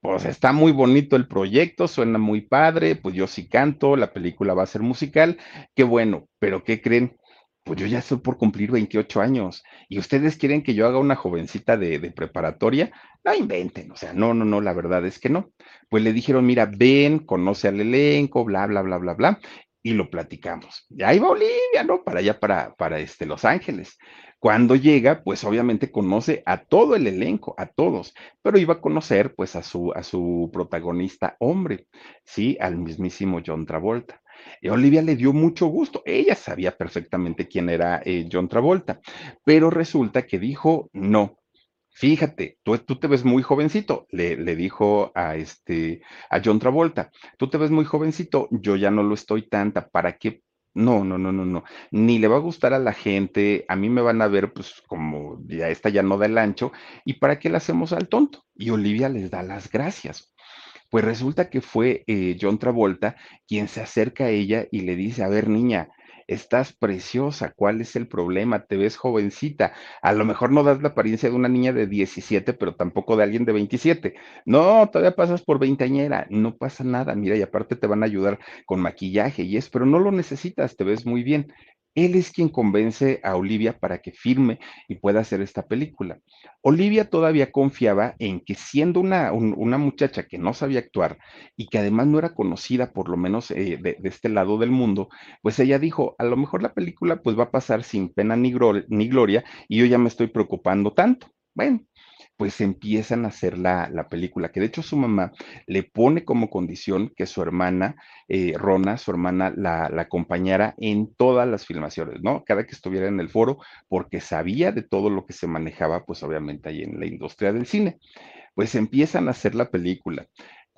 pues está muy bonito el proyecto, suena muy padre, pues yo sí canto, la película va a ser musical, qué bueno, pero ¿qué creen? Pues yo ya estoy por cumplir 28 años y ustedes quieren que yo haga una jovencita de, de, preparatoria, no inventen, o sea, no, no, no, la verdad es que no. Pues le dijeron, mira, ven, conoce al elenco, bla, bla, bla, bla, bla, y lo platicamos. Y ahí va Olivia, ¿no? Para allá, para, para este, Los Ángeles. Cuando llega, pues obviamente conoce a todo el elenco, a todos, pero iba a conocer pues a su, a su protagonista hombre, ¿sí? Al mismísimo John Travolta. Y Olivia le dio mucho gusto. Ella sabía perfectamente quién era eh, John Travolta, pero resulta que dijo, no, Fíjate, tú, te ves muy jovencito, le, le, dijo a este a John Travolta, tú te ves muy jovencito, yo ya no lo estoy tanta, ¿para qué? No, no, no, no, no, ni le va a gustar a la gente, a mí me van a ver pues como ya esta ya no da el ancho, ¿y para qué le hacemos al tonto? Y Olivia les da las gracias. Pues resulta que fue eh, John Travolta quien se acerca a ella y le dice, a ver niña, estás preciosa, ¿cuál es el problema? Te ves jovencita, a lo mejor no das la apariencia de una niña de 17, pero tampoco de alguien de 27. No, todavía pasas por veinteañera, no pasa nada, mira, y aparte te van a ayudar con maquillaje y es, pero no lo necesitas, te ves muy bien. Él es quien convence a Olivia para que firme y pueda hacer esta película. Olivia todavía confiaba en que siendo una, un, una muchacha que no sabía actuar y que además no era conocida por lo menos eh, de, de, este lado del mundo, pues ella dijo, a lo mejor la película pues va a pasar sin pena ni, ni gloria y yo ya me estoy preocupando tanto. Bueno, pues empiezan a hacer la, la película, que de hecho su mamá le pone como condición que su hermana, eh, Rona, su hermana, la, la acompañara en todas las filmaciones, ¿no? Cada que estuviera en el foro, porque sabía de todo lo que se manejaba, pues obviamente ahí en la industria del cine. Pues empiezan a hacer la película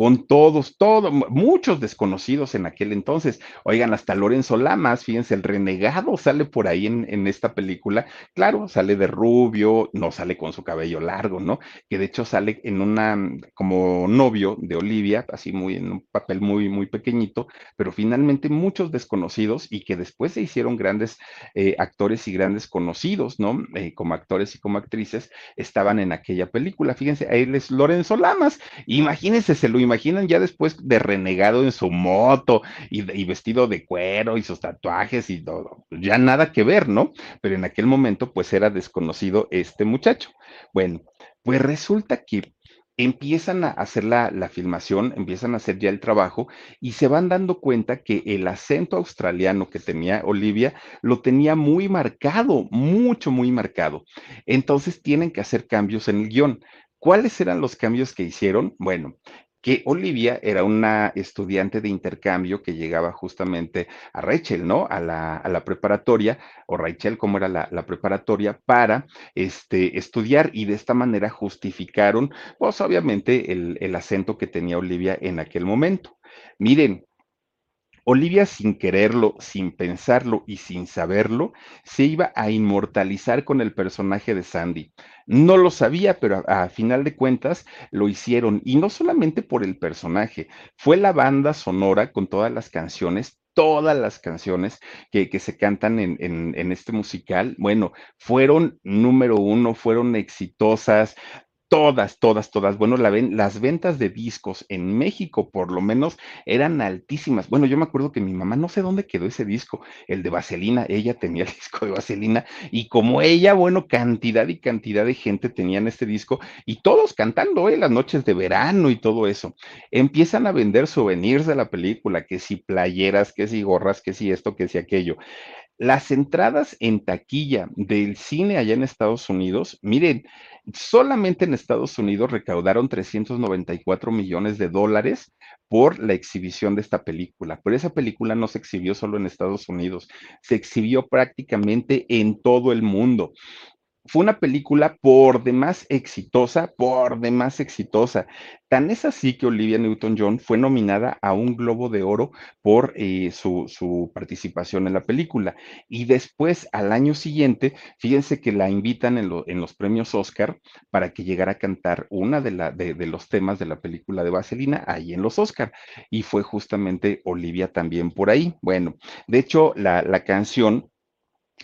con todos, todos, muchos desconocidos en aquel entonces. Oigan, hasta Lorenzo Lamas, fíjense, el renegado sale por ahí en, en, esta película. Claro, sale de rubio, no sale con su cabello largo, ¿no? Que de hecho sale en una, como novio de Olivia, así muy, en un papel muy, muy pequeñito, pero finalmente muchos desconocidos y que después se hicieron grandes eh, actores y grandes conocidos, ¿no? Eh, como actores y como actrices, estaban en aquella película. Fíjense, ahí es Lorenzo Lamas. Imagínense, se lo imaginan ya después de renegado en su moto y, vestido de cuero y sus tatuajes y todo, ya nada que ver, ¿no? Pero en aquel momento pues era desconocido este muchacho. Bueno, pues resulta que empiezan a hacer la, la, filmación, empiezan a hacer ya el trabajo y se van dando cuenta que el acento australiano que tenía Olivia lo tenía muy marcado, mucho, muy marcado. Entonces tienen que hacer cambios en el guion. ¿Cuáles eran los cambios que hicieron? Bueno, que Olivia era una estudiante de intercambio que llegaba justamente a Rachel, ¿no? A la, a la preparatoria, o Rachel, como era la, la, preparatoria, para este, estudiar y de esta manera justificaron, pues obviamente, el, el acento que tenía Olivia en aquel momento. Miren, Olivia, sin quererlo, sin pensarlo y sin saberlo, se iba a inmortalizar con el personaje de Sandy. No lo sabía, pero a, final de cuentas lo hicieron. Y no solamente por el personaje, fue la banda sonora con todas las canciones todas las canciones que, que se cantan en, en, este musical, bueno, fueron número uno, fueron exitosas, todas, todas, todas. Bueno, la ven, las ventas de discos en México, por lo menos, eran altísimas. Bueno, yo me acuerdo que mi mamá, no sé dónde quedó ese disco, el de Vaselina, ella tenía el disco de Vaselina, y como ella, bueno, cantidad y cantidad de gente tenían este disco, y todos cantando, ¿eh? Las noches de verano y todo eso. Empiezan a vender souvenirs de la película, que si playeras, que si gorras, que si esto, que si aquello. Las entradas en taquilla del cine allá en Estados Unidos, miren, solamente en Estados Unidos recaudaron 394 millones de dólares por la exhibición de esta película, pero esa película no se exhibió solo en Estados Unidos, se exhibió prácticamente en todo el mundo fue una película por demás exitosa, por demás exitosa. Tan es así que Olivia Newton-John fue nominada a un Globo de Oro por eh, su, participación en la película. Y después, al año siguiente, fíjense que la invitan en, lo, en los premios Oscar para que llegara a cantar una de, los temas de la película de Vaselina ahí en los Oscar. Y fue justamente Olivia también por ahí. Bueno, de hecho, la canción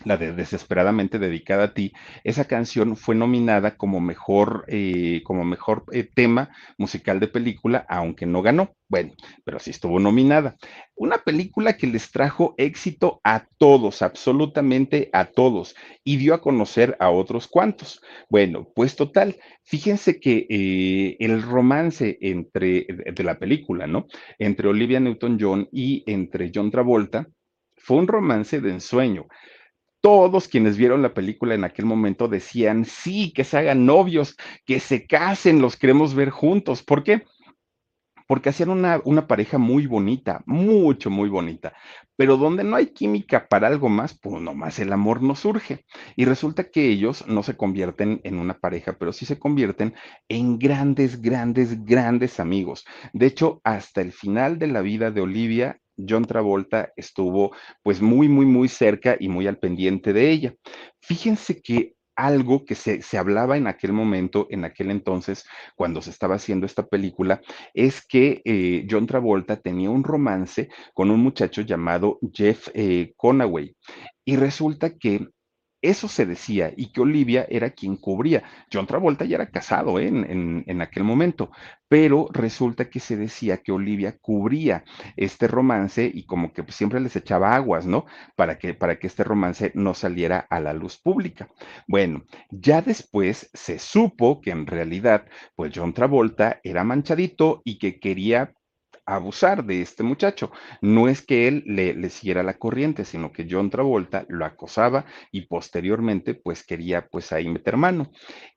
la de Desesperadamente dedicada a ti, esa canción fue nominada como mejor, eh, como mejor eh, tema musical de película, aunque no ganó. Bueno, pero sí estuvo nominada. Una película que les trajo éxito a todos, absolutamente a todos, y dio a conocer a otros cuantos. Bueno, pues total, fíjense que eh, el romance entre, de la película, ¿no? Entre Olivia Newton-John y entre John Travolta, fue un romance de ensueño todos quienes vieron la película en aquel momento decían, sí, que se hagan novios, que se casen, los queremos ver juntos. ¿Por qué? Porque hacían una, pareja muy bonita, mucho, muy bonita. Pero donde no hay química para algo más, pues nomás el amor no surge. Y resulta que ellos no se convierten en una pareja, pero sí se convierten en grandes, grandes, grandes amigos. De hecho, hasta el final de la vida de Olivia, John Travolta estuvo pues muy, muy, muy cerca y muy al pendiente de ella. Fíjense que algo que se, se, hablaba en aquel momento, en aquel entonces, cuando se estaba haciendo esta película, es que eh, John Travolta tenía un romance con un muchacho llamado Jeff eh, Conaway. Y resulta que eso se decía y que Olivia era quien cubría. John Travolta ya era casado ¿eh? en, en, en, aquel momento, pero resulta que se decía que Olivia cubría este romance y como que siempre les echaba aguas, ¿no? Para que, para que este romance no saliera a la luz pública. Bueno, ya después se supo que en realidad, pues John Travolta era manchadito y que quería abusar de este muchacho. No es que él le, le siguiera la corriente, sino que John Travolta lo acosaba y posteriormente pues quería pues ahí meter mano.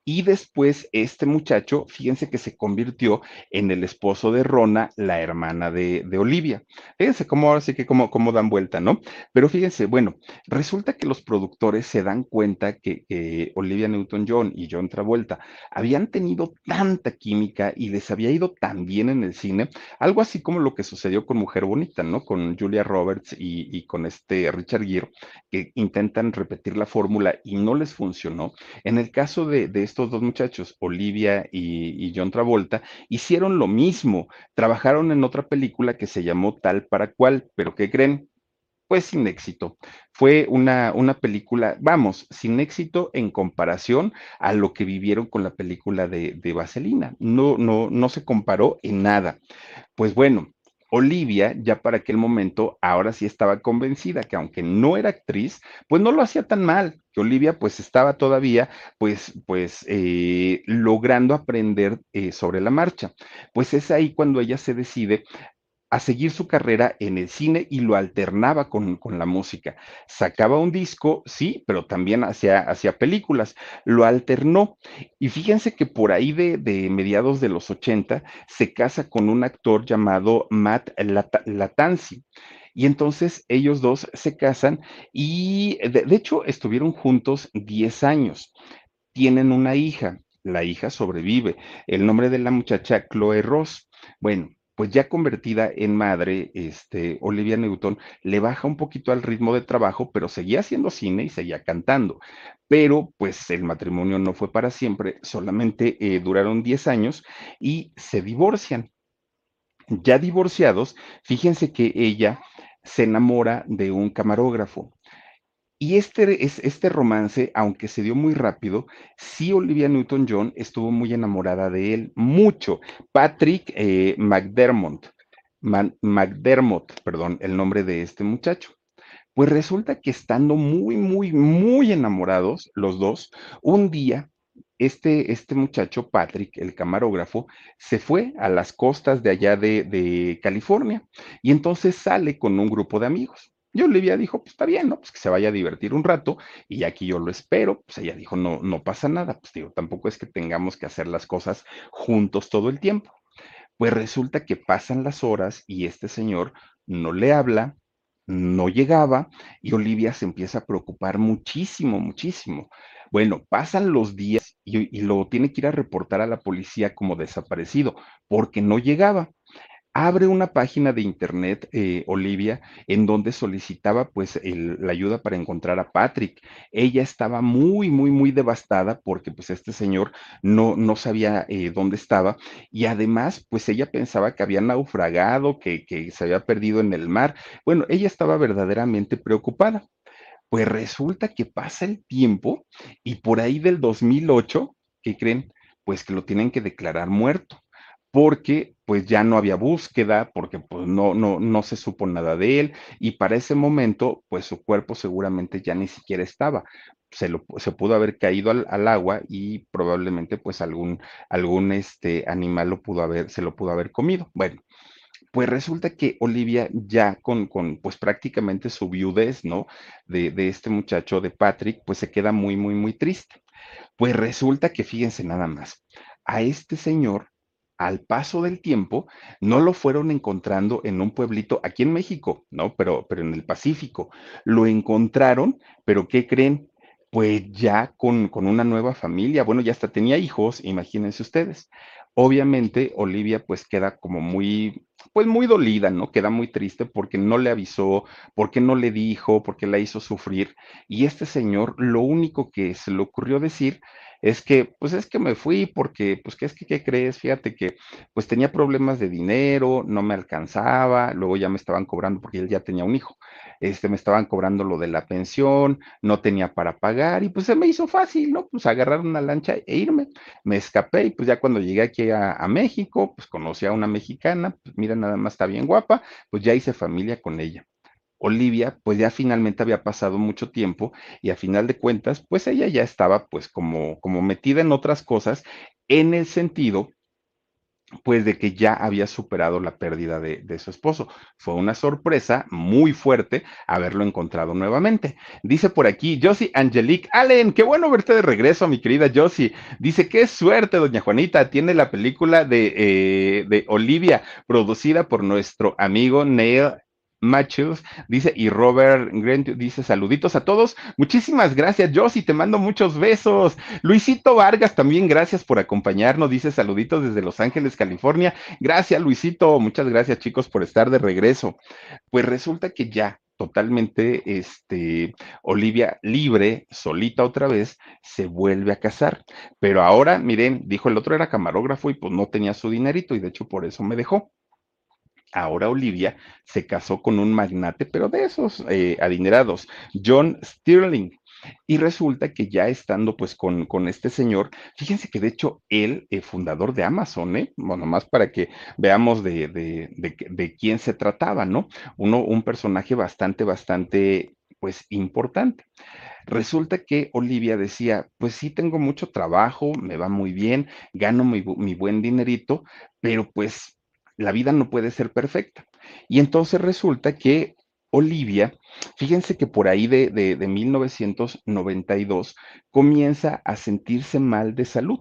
Y después este muchacho, fíjense que se convirtió en el esposo de Rona, la hermana de, Olivia. Fíjense cómo ahora sí que cómo, cómo dan vuelta, ¿no? Pero fíjense, bueno, resulta que los productores se dan cuenta que, que Olivia Newton-John y John Travolta habían tenido tanta química y les había ido tan bien en el cine, algo así como lo que sucedió con Mujer Bonita, ¿no? Con Julia Roberts y, con este Richard Gere, que intentan repetir la fórmula y no les funcionó. En el caso de, de estos dos muchachos, Olivia y, y John Travolta, hicieron lo mismo, trabajaron en otra película que se llamó Tal para Cual, pero ¿qué creen? Pues sin éxito. Fue una, una película, vamos, sin éxito en comparación a lo que vivieron con la película de, de Vaselina. No, no, no se comparó en nada. Pues bueno, Olivia ya para aquel momento ahora sí estaba convencida que aunque no era actriz, pues no lo hacía tan mal, que Olivia pues estaba todavía pues pues eh, logrando aprender eh, sobre la marcha. Pues es ahí cuando ella se decide a seguir su carrera en el cine y lo alternaba con, con, la música. Sacaba un disco, sí, pero también hacía, películas. Lo alternó. Y fíjense que por ahí de, de, mediados de los 80 se casa con un actor llamado Matt Lat Latanzi. Y entonces ellos dos se casan y de, de hecho estuvieron juntos 10 años. Tienen una hija. La hija sobrevive. El nombre de la muchacha, Chloe Ross. Bueno, pues ya convertida en madre, este, Olivia Newton le baja un poquito al ritmo de trabajo, pero seguía haciendo cine y seguía cantando. Pero pues el matrimonio no fue para siempre, solamente eh, duraron 10 años y se divorcian. Ya divorciados, fíjense que ella se enamora de un camarógrafo. Y este, este romance, aunque se dio muy rápido, sí Olivia Newton-John estuvo muy enamorada de él, mucho. Patrick eh, McDermott, McDermott, perdón, el nombre de este muchacho. Pues resulta que estando muy, muy, muy enamorados los dos, un día este, este muchacho, Patrick, el camarógrafo, se fue a las costas de allá de, de California y entonces sale con un grupo de amigos. Y Olivia dijo, pues está bien, ¿no? Pues que se vaya a divertir un rato y aquí yo lo espero. Pues ella dijo, no, no pasa nada. Pues digo, tampoco es que tengamos que hacer las cosas juntos todo el tiempo. Pues resulta que pasan las horas y este señor no le habla, no llegaba y Olivia se empieza a preocupar muchísimo, muchísimo. Bueno, pasan los días y, y lo tiene que ir a reportar a la policía como desaparecido porque no llegaba abre una página de internet, eh, Olivia, en donde solicitaba pues la ayuda para encontrar a Patrick. Ella estaba muy, muy, muy devastada porque pues este señor no, no sabía eh, dónde estaba y además pues ella pensaba que había naufragado, que, que se había perdido en el mar. Bueno, ella estaba verdaderamente preocupada. Pues resulta que pasa el tiempo y por ahí del 2008, ¿qué creen? Pues que lo tienen que declarar muerto porque pues ya no había búsqueda, porque pues no, no, no se supo nada de él y para ese momento pues su cuerpo seguramente ya ni siquiera estaba. Se, lo, se pudo haber caído al, al, agua y probablemente pues algún, algún este animal lo pudo haber, se lo pudo haber comido. Bueno, pues resulta que Olivia ya con, con pues prácticamente su viudez, ¿no? De, de este muchacho, de Patrick, pues se queda muy, muy, muy triste. Pues resulta que fíjense nada más, a este señor al paso del tiempo, no lo fueron encontrando en un pueblito aquí en México, ¿no? Pero, pero en el Pacífico. Lo encontraron, pero ¿qué creen? Pues ya con, con una nueva familia. Bueno, ya hasta tenía hijos, imagínense ustedes. Obviamente, Olivia pues queda como muy, pues muy dolida, ¿no? Queda muy triste porque no le avisó, porque no le dijo, porque la hizo sufrir. Y este señor, lo único que se le ocurrió decir es que, pues es que me fui porque, pues, ¿qué es que, qué crees? Fíjate que, pues tenía problemas de dinero, no me alcanzaba, luego ya me estaban cobrando porque él ya tenía un hijo, este, me estaban cobrando lo de la pensión, no tenía para pagar y pues se me hizo fácil, ¿no? Pues agarrar una lancha e irme. Me escapé y pues ya cuando llegué aquí a, a México, pues conocí a una mexicana, pues mira, nada más está bien guapa, pues ya hice familia con ella. Olivia, pues ya finalmente había pasado mucho tiempo y a final de cuentas, pues ella ya estaba pues como, como metida en otras cosas en el sentido pues de que ya había superado la pérdida de, su esposo. Fue una sorpresa muy fuerte haberlo encontrado nuevamente. Dice por aquí Josie Angelique Allen, qué bueno verte de regreso, mi querida Josie. Dice, qué suerte, doña Juanita, tiene la película de, eh, de Olivia, producida por nuestro amigo Neil Matthews dice, y Robert Grant dice, saluditos a todos. Muchísimas gracias, Josie, te mando muchos besos. Luisito Vargas, también gracias por acompañarnos, dice, saluditos desde Los Ángeles, California. Gracias, Luisito, muchas gracias, chicos, por estar de regreso. Pues resulta que ya totalmente, este, Olivia libre, solita otra vez, se vuelve a casar. Pero ahora, miren, dijo el otro era camarógrafo y pues no tenía su dinerito y de hecho por eso me dejó. Ahora Olivia se casó con un magnate, pero de esos eh, adinerados, John Stirling. Y resulta que ya estando pues con, con este señor, fíjense que de hecho él, eh, fundador de Amazon, ¿eh? bueno, más para que veamos de, de, de, de, quién se trataba, ¿no? Uno, un personaje bastante, bastante pues importante. Resulta que Olivia decía, pues sí, tengo mucho trabajo, me va muy bien, gano mi, mi buen dinerito, pero pues la vida no puede ser perfecta. Y entonces resulta que Olivia, fíjense que por ahí de, de, de 1992 comienza a sentirse mal de salud.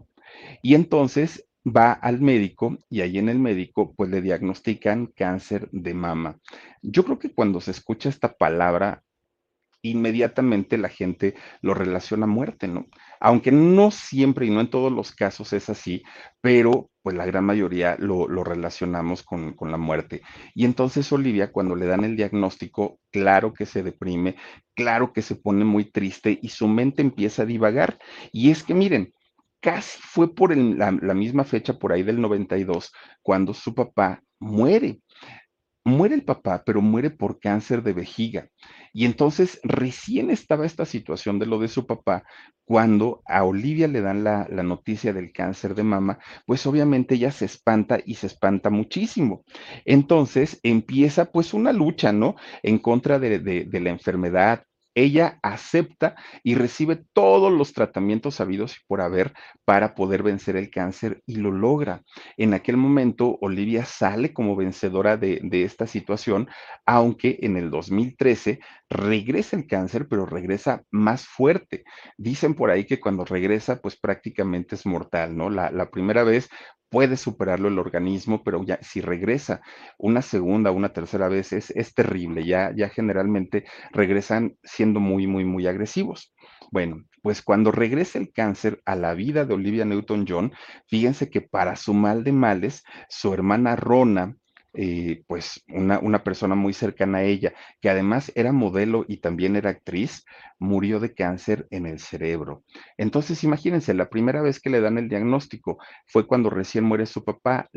Y entonces va al médico y ahí en el médico pues le diagnostican cáncer de mama. Yo creo que cuando se escucha esta palabra inmediatamente la gente lo relaciona a muerte, ¿no? Aunque no siempre y no en todos los casos es así, pero pues la gran mayoría lo, lo relacionamos con, con, la muerte. Y entonces Olivia, cuando le dan el diagnóstico, claro que se deprime, claro que se pone muy triste y su mente empieza a divagar. Y es que miren, casi fue por la, la misma fecha, por ahí del 92, cuando su papá muere muere el papá, pero muere por cáncer de vejiga. Y entonces recién estaba esta situación de lo de su papá cuando a Olivia le dan la, la, noticia del cáncer de mama, pues obviamente ella se espanta y se espanta muchísimo. Entonces empieza pues una lucha, ¿no? En contra de, de, de la enfermedad, ella acepta y recibe todos los tratamientos sabidos y por haber para poder vencer el cáncer y lo logra. En aquel momento, Olivia sale como vencedora de, de esta situación, aunque en el 2013 regresa el cáncer, pero regresa más fuerte. Dicen por ahí que cuando regresa, pues prácticamente es mortal, ¿no? La, primera vez puede superarlo el organismo, pero ya si regresa una segunda, una tercera vez es, es terrible, ya, ya generalmente regresan siendo muy, muy, muy agresivos. Bueno, pues cuando regresa el cáncer a la vida de Olivia Newton-John, fíjense que para su mal de males, su hermana Rona, eh, pues una, una, persona muy cercana a ella, que además era modelo y también era actriz, murió de cáncer en el cerebro. Entonces, imagínense, la primera vez que le dan el diagnóstico fue cuando recién muere su papá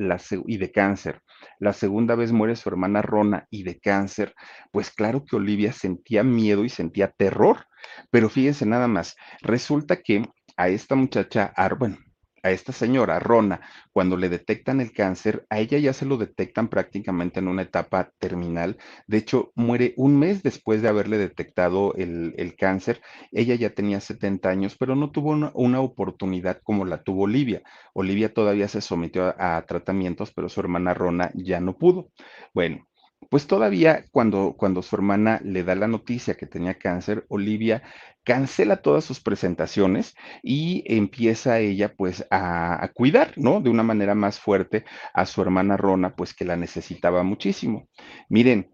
y de cáncer. La segunda vez muere su hermana Rona y de cáncer. Pues claro que Olivia sentía miedo y sentía terror. Pero fíjense nada más, resulta que a esta muchacha, bueno, a esta señora, Rona, cuando le detectan el cáncer, a ella ya se lo detectan prácticamente en una etapa terminal. De hecho, muere un mes después de haberle detectado el, cáncer. Ella ya tenía 70 años, pero no tuvo una, una, oportunidad como la tuvo Olivia. Olivia todavía se sometió a, a tratamientos, pero su hermana Rona ya no pudo. Bueno, pues todavía cuando, cuando su hermana le da la noticia que tenía cáncer, Olivia cancela todas sus presentaciones y empieza ella pues a, a, cuidar, ¿no? De una manera más fuerte a su hermana Rona, pues que la necesitaba muchísimo. Miren,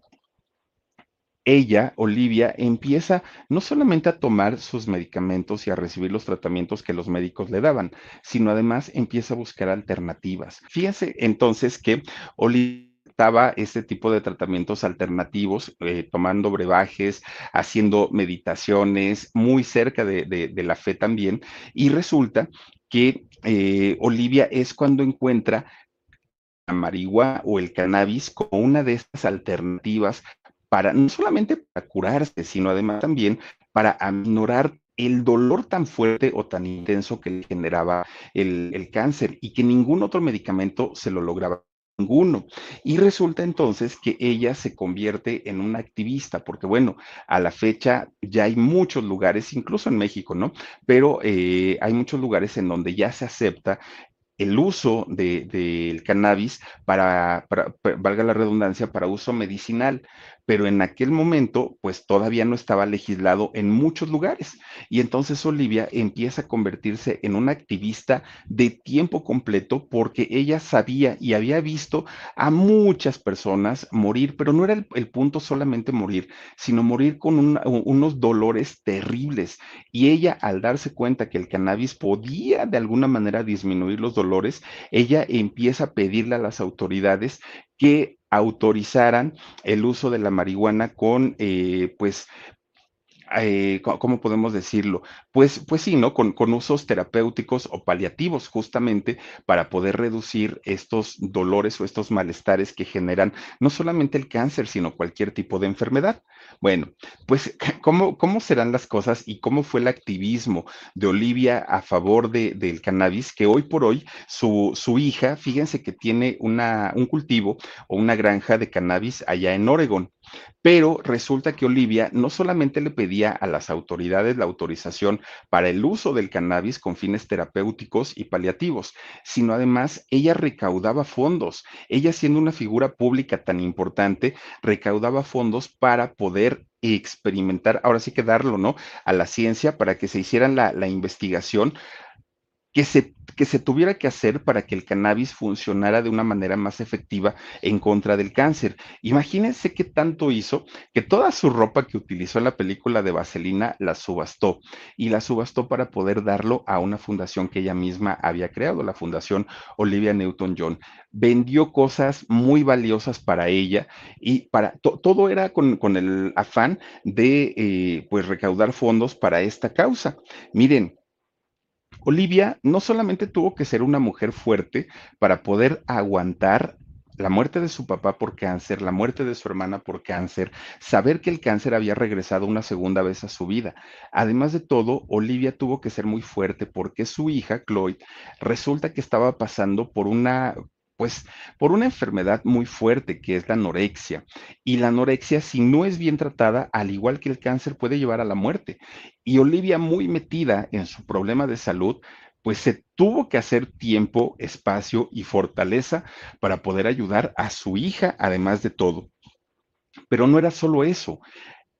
ella, Olivia, empieza no solamente a tomar sus medicamentos y a recibir los tratamientos que los médicos le daban, sino además empieza a buscar alternativas. Fíjense entonces que Olivia este tipo de tratamientos alternativos, eh, tomando brebajes, haciendo meditaciones, muy cerca de, de, la fe también, y resulta que eh, Olivia es cuando encuentra la marihuana o el cannabis como una de estas alternativas para no solamente para curarse, sino además también para aminorar el dolor tan fuerte o tan intenso que le generaba el, el cáncer y que ningún otro medicamento se lo lograba ninguno. Y resulta entonces que ella se convierte en una activista, porque bueno, a la fecha ya hay muchos lugares, incluso en México, ¿no? Pero eh, hay muchos lugares en donde ya se acepta el uso del de, cannabis para, para, valga la redundancia, para uso medicinal pero en aquel momento, pues todavía no estaba legislado en muchos lugares. Y entonces Olivia empieza a convertirse en una activista de tiempo completo porque ella sabía y había visto a muchas personas morir, pero no era el, punto solamente morir, sino morir con un, unos dolores terribles. Y ella, al darse cuenta que el cannabis podía de alguna manera disminuir los dolores, ella empieza a pedirle a las autoridades que autorizaran el uso de la marihuana con, eh, pues, eh, ¿cómo podemos decirlo? Pues, pues sí, ¿no? Con, con, usos terapéuticos o paliativos, justamente para poder reducir estos dolores o estos malestares que generan no solamente el cáncer, sino cualquier tipo de enfermedad. Bueno, pues, ¿cómo, cómo serán las cosas y cómo fue el activismo de Olivia a favor de, del cannabis? Que hoy por hoy su, su hija, fíjense que tiene una, un cultivo o una granja de cannabis allá en Oregon. Pero resulta que Olivia no solamente le pedía a las autoridades la autorización para el uso del cannabis con fines terapéuticos y paliativos, sino además ella recaudaba fondos. Ella siendo una figura pública tan importante, recaudaba fondos para poder experimentar, ahora sí que darlo, ¿no? A la ciencia para que se hicieran la, la investigación que se, que se tuviera que hacer para que el cannabis funcionara de una manera más efectiva en contra del cáncer. Imagínense qué tanto hizo que toda su ropa que utilizó en la película de Vaselina la subastó y la subastó para poder darlo a una fundación que ella misma había creado, la Fundación Olivia Newton-John. Vendió cosas muy valiosas para ella y para to, todo era con, con, el afán de eh, pues recaudar fondos para esta causa. Miren, Olivia no solamente tuvo que ser una mujer fuerte para poder aguantar la muerte de su papá por cáncer, la muerte de su hermana por cáncer, saber que el cáncer había regresado una segunda vez a su vida. Además de todo, Olivia tuvo que ser muy fuerte porque su hija, Chloe, resulta que estaba pasando por una pues por una enfermedad muy fuerte que es la anorexia. Y la anorexia, si no es bien tratada, al igual que el cáncer, puede llevar a la muerte. Y Olivia, muy metida en su problema de salud, pues se tuvo que hacer tiempo, espacio y fortaleza para poder ayudar a su hija, además de todo. Pero no era solo eso.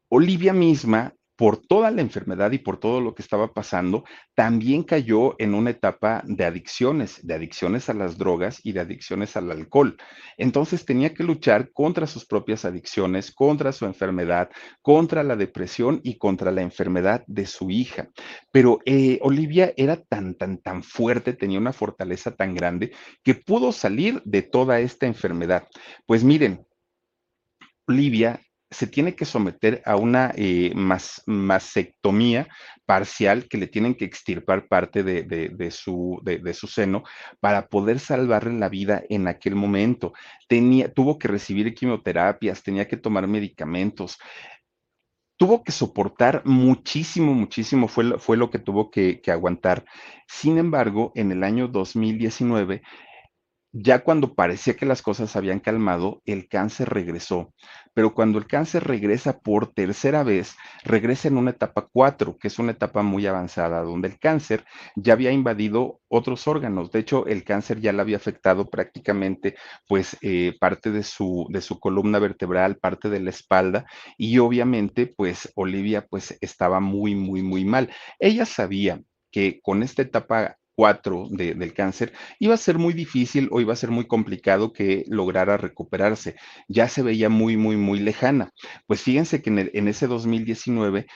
Olivia misma por toda la enfermedad y por todo lo que estaba pasando, también cayó en una etapa de adicciones, de adicciones a las drogas y de adicciones al alcohol. Entonces tenía que luchar contra sus propias adicciones, contra su enfermedad, contra la depresión y contra la enfermedad de su hija. Pero eh, Olivia era tan, tan, tan fuerte, tenía una fortaleza tan grande que pudo salir de toda esta enfermedad. Pues miren, Olivia se tiene que someter a una eh, mas, mastectomía parcial que le tienen que extirpar parte de, de, su, de, su, seno para poder salvarle la vida en aquel momento. Tenía, tuvo que recibir quimioterapias, tenía que tomar medicamentos. Tuvo que soportar muchísimo, muchísimo, fue, lo, fue lo que tuvo que aguantar. Sin embargo, en el año 2019, ya cuando parecía que las cosas habían calmado, el cáncer regresó. Pero cuando el cáncer regresa por tercera vez, regresa en una etapa 4, que es una etapa muy avanzada, donde el cáncer ya había invadido otros órganos. De hecho, el cáncer ya le había afectado prácticamente pues eh, parte de su, de su columna vertebral, parte de la espalda y obviamente pues Olivia pues estaba muy, muy, muy mal. Ella sabía que con esta etapa de, del cáncer, iba a ser muy difícil o iba a ser muy complicado que lograra recuperarse. Ya se veía muy, muy, muy lejana. Pues fíjense que en, ese 2019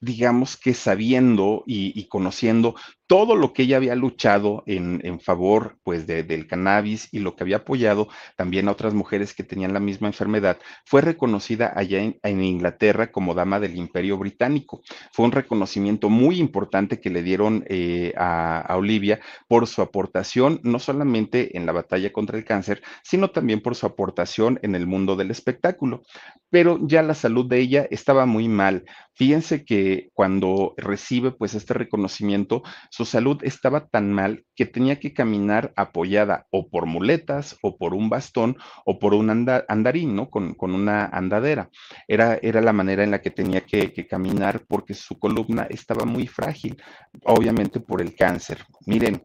digamos que sabiendo y, conociendo todo lo que ella había luchado en, en favor pues de, del cannabis y lo que había apoyado también a otras mujeres que tenían la misma enfermedad, fue reconocida allá en, en, Inglaterra como dama del imperio británico. Fue un reconocimiento muy importante que le dieron eh, a, a Olivia por su aportación, no solamente en la batalla contra el cáncer, sino también por su aportación en el mundo del espectáculo. Pero ya la salud de ella estaba muy mal. Fíjense que cuando recibe pues este reconocimiento, su salud estaba tan mal que tenía que caminar apoyada o por muletas o por un bastón o por un anda, andarín, ¿no? Con, con, una andadera. Era, era la manera en la que tenía que caminar porque su columna estaba muy frágil, obviamente por el cáncer. Miren,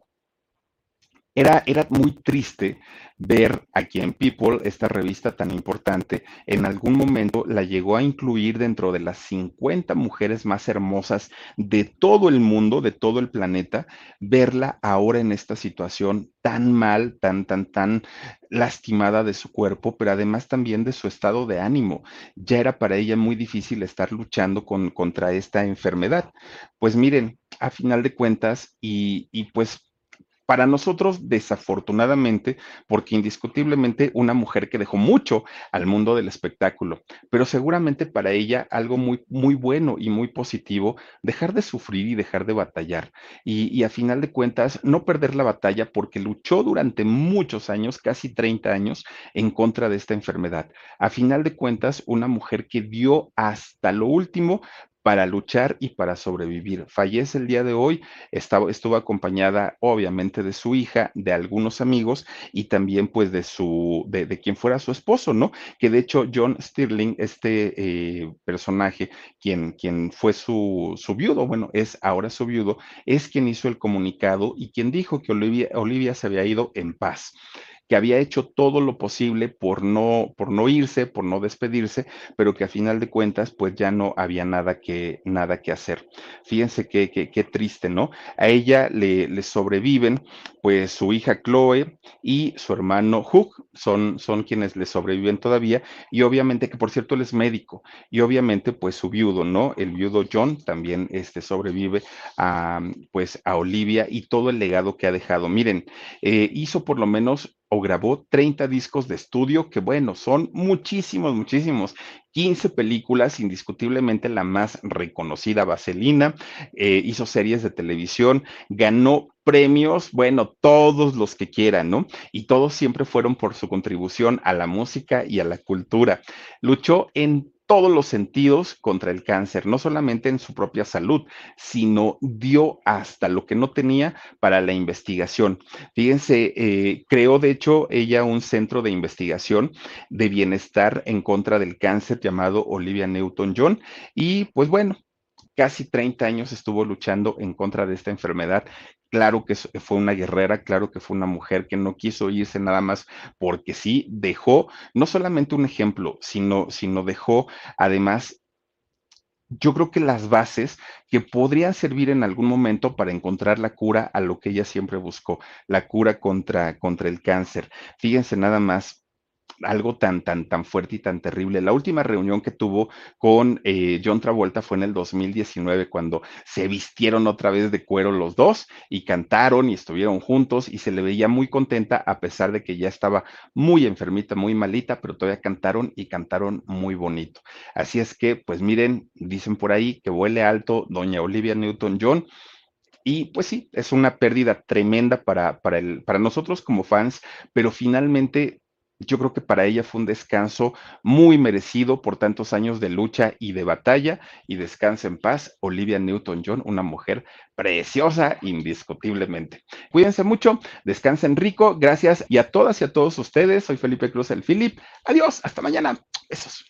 era, era muy triste ver aquí en People, esta revista tan importante, en algún momento la llegó a incluir dentro de las 50 mujeres más hermosas de todo el mundo, de todo el planeta, verla ahora en esta situación tan mal, tan, tan, tan lastimada de su cuerpo, pero además también de su estado de ánimo. Ya era para ella muy difícil estar luchando con, contra esta enfermedad. Pues miren, a final de cuentas, y, y pues para nosotros, desafortunadamente, porque indiscutiblemente una mujer que dejó mucho al mundo del espectáculo, pero seguramente para ella algo muy, muy bueno y muy positivo, dejar de sufrir y dejar de batallar. Y, y a final de cuentas, no perder la batalla porque luchó durante muchos años, casi 30 años, en contra de esta enfermedad. A final de cuentas, una mujer que dio hasta lo último para luchar y para sobrevivir. Fallece el día de hoy, estaba, estuvo acompañada obviamente de su hija, de algunos amigos y también pues de su, de, quien fuera su esposo, ¿no? Que de hecho John Stirling, este eh, personaje, quien, quien fue su, su viudo, bueno, es ahora su viudo, es quien hizo el comunicado y quien dijo que Olivia se había ido en paz que había hecho todo lo posible por no, por no irse, por no despedirse, pero que a final de cuentas, pues ya no había nada que, nada que hacer. Fíjense qué, qué, qué triste, ¿no? A ella le, le, sobreviven, pues su hija Chloe y su hermano Hugh, son, son quienes le sobreviven todavía, y obviamente que por cierto él es médico, y obviamente pues su viudo, ¿no? El viudo John también este, sobrevive a, pues a Olivia y todo el legado que ha dejado. Miren, eh, hizo por lo menos o grabó 30 discos de estudio, que bueno, son muchísimos, muchísimos. 15 películas, indiscutiblemente la más reconocida, Vaselina, eh, hizo series de televisión, ganó premios, bueno, todos los que quieran, ¿no? Y todos siempre fueron por su contribución a la música y a la cultura. Luchó en todos los sentidos contra el cáncer, no solamente en su propia salud, sino dio hasta lo que no tenía para la investigación. Fíjense, eh, creó de hecho ella un centro de investigación de bienestar en contra del cáncer llamado Olivia Newton-John y pues bueno, casi 30 años estuvo luchando en contra de esta enfermedad Claro que fue una guerrera, claro que fue una mujer que no quiso irse nada más porque sí, dejó no solamente un ejemplo, sino, sino dejó además yo creo que las bases que podrían servir en algún momento para encontrar la cura a lo que ella siempre buscó, la cura contra, contra el cáncer. Fíjense nada más, algo tan, tan, tan fuerte y tan terrible. La última reunión que tuvo con eh, John Travolta fue en el 2019, cuando se vistieron otra vez de cuero los dos y cantaron y estuvieron juntos y se le veía muy contenta a pesar de que ya estaba muy enfermita, muy malita, pero todavía cantaron y cantaron muy bonito. Así es que, pues miren, dicen por ahí que vuele alto doña Olivia Newton-John. Y pues sí, es una pérdida tremenda para, para, el, para nosotros como fans, pero finalmente yo creo que para ella fue un descanso muy merecido por tantos años de lucha y de batalla y descansa en paz Olivia Newton-John, una mujer preciosa indiscutiblemente. Cuídense mucho, descansen rico, gracias y a todas y a todos ustedes. Soy Felipe Cruz el Philip. Adiós, hasta mañana. Besos.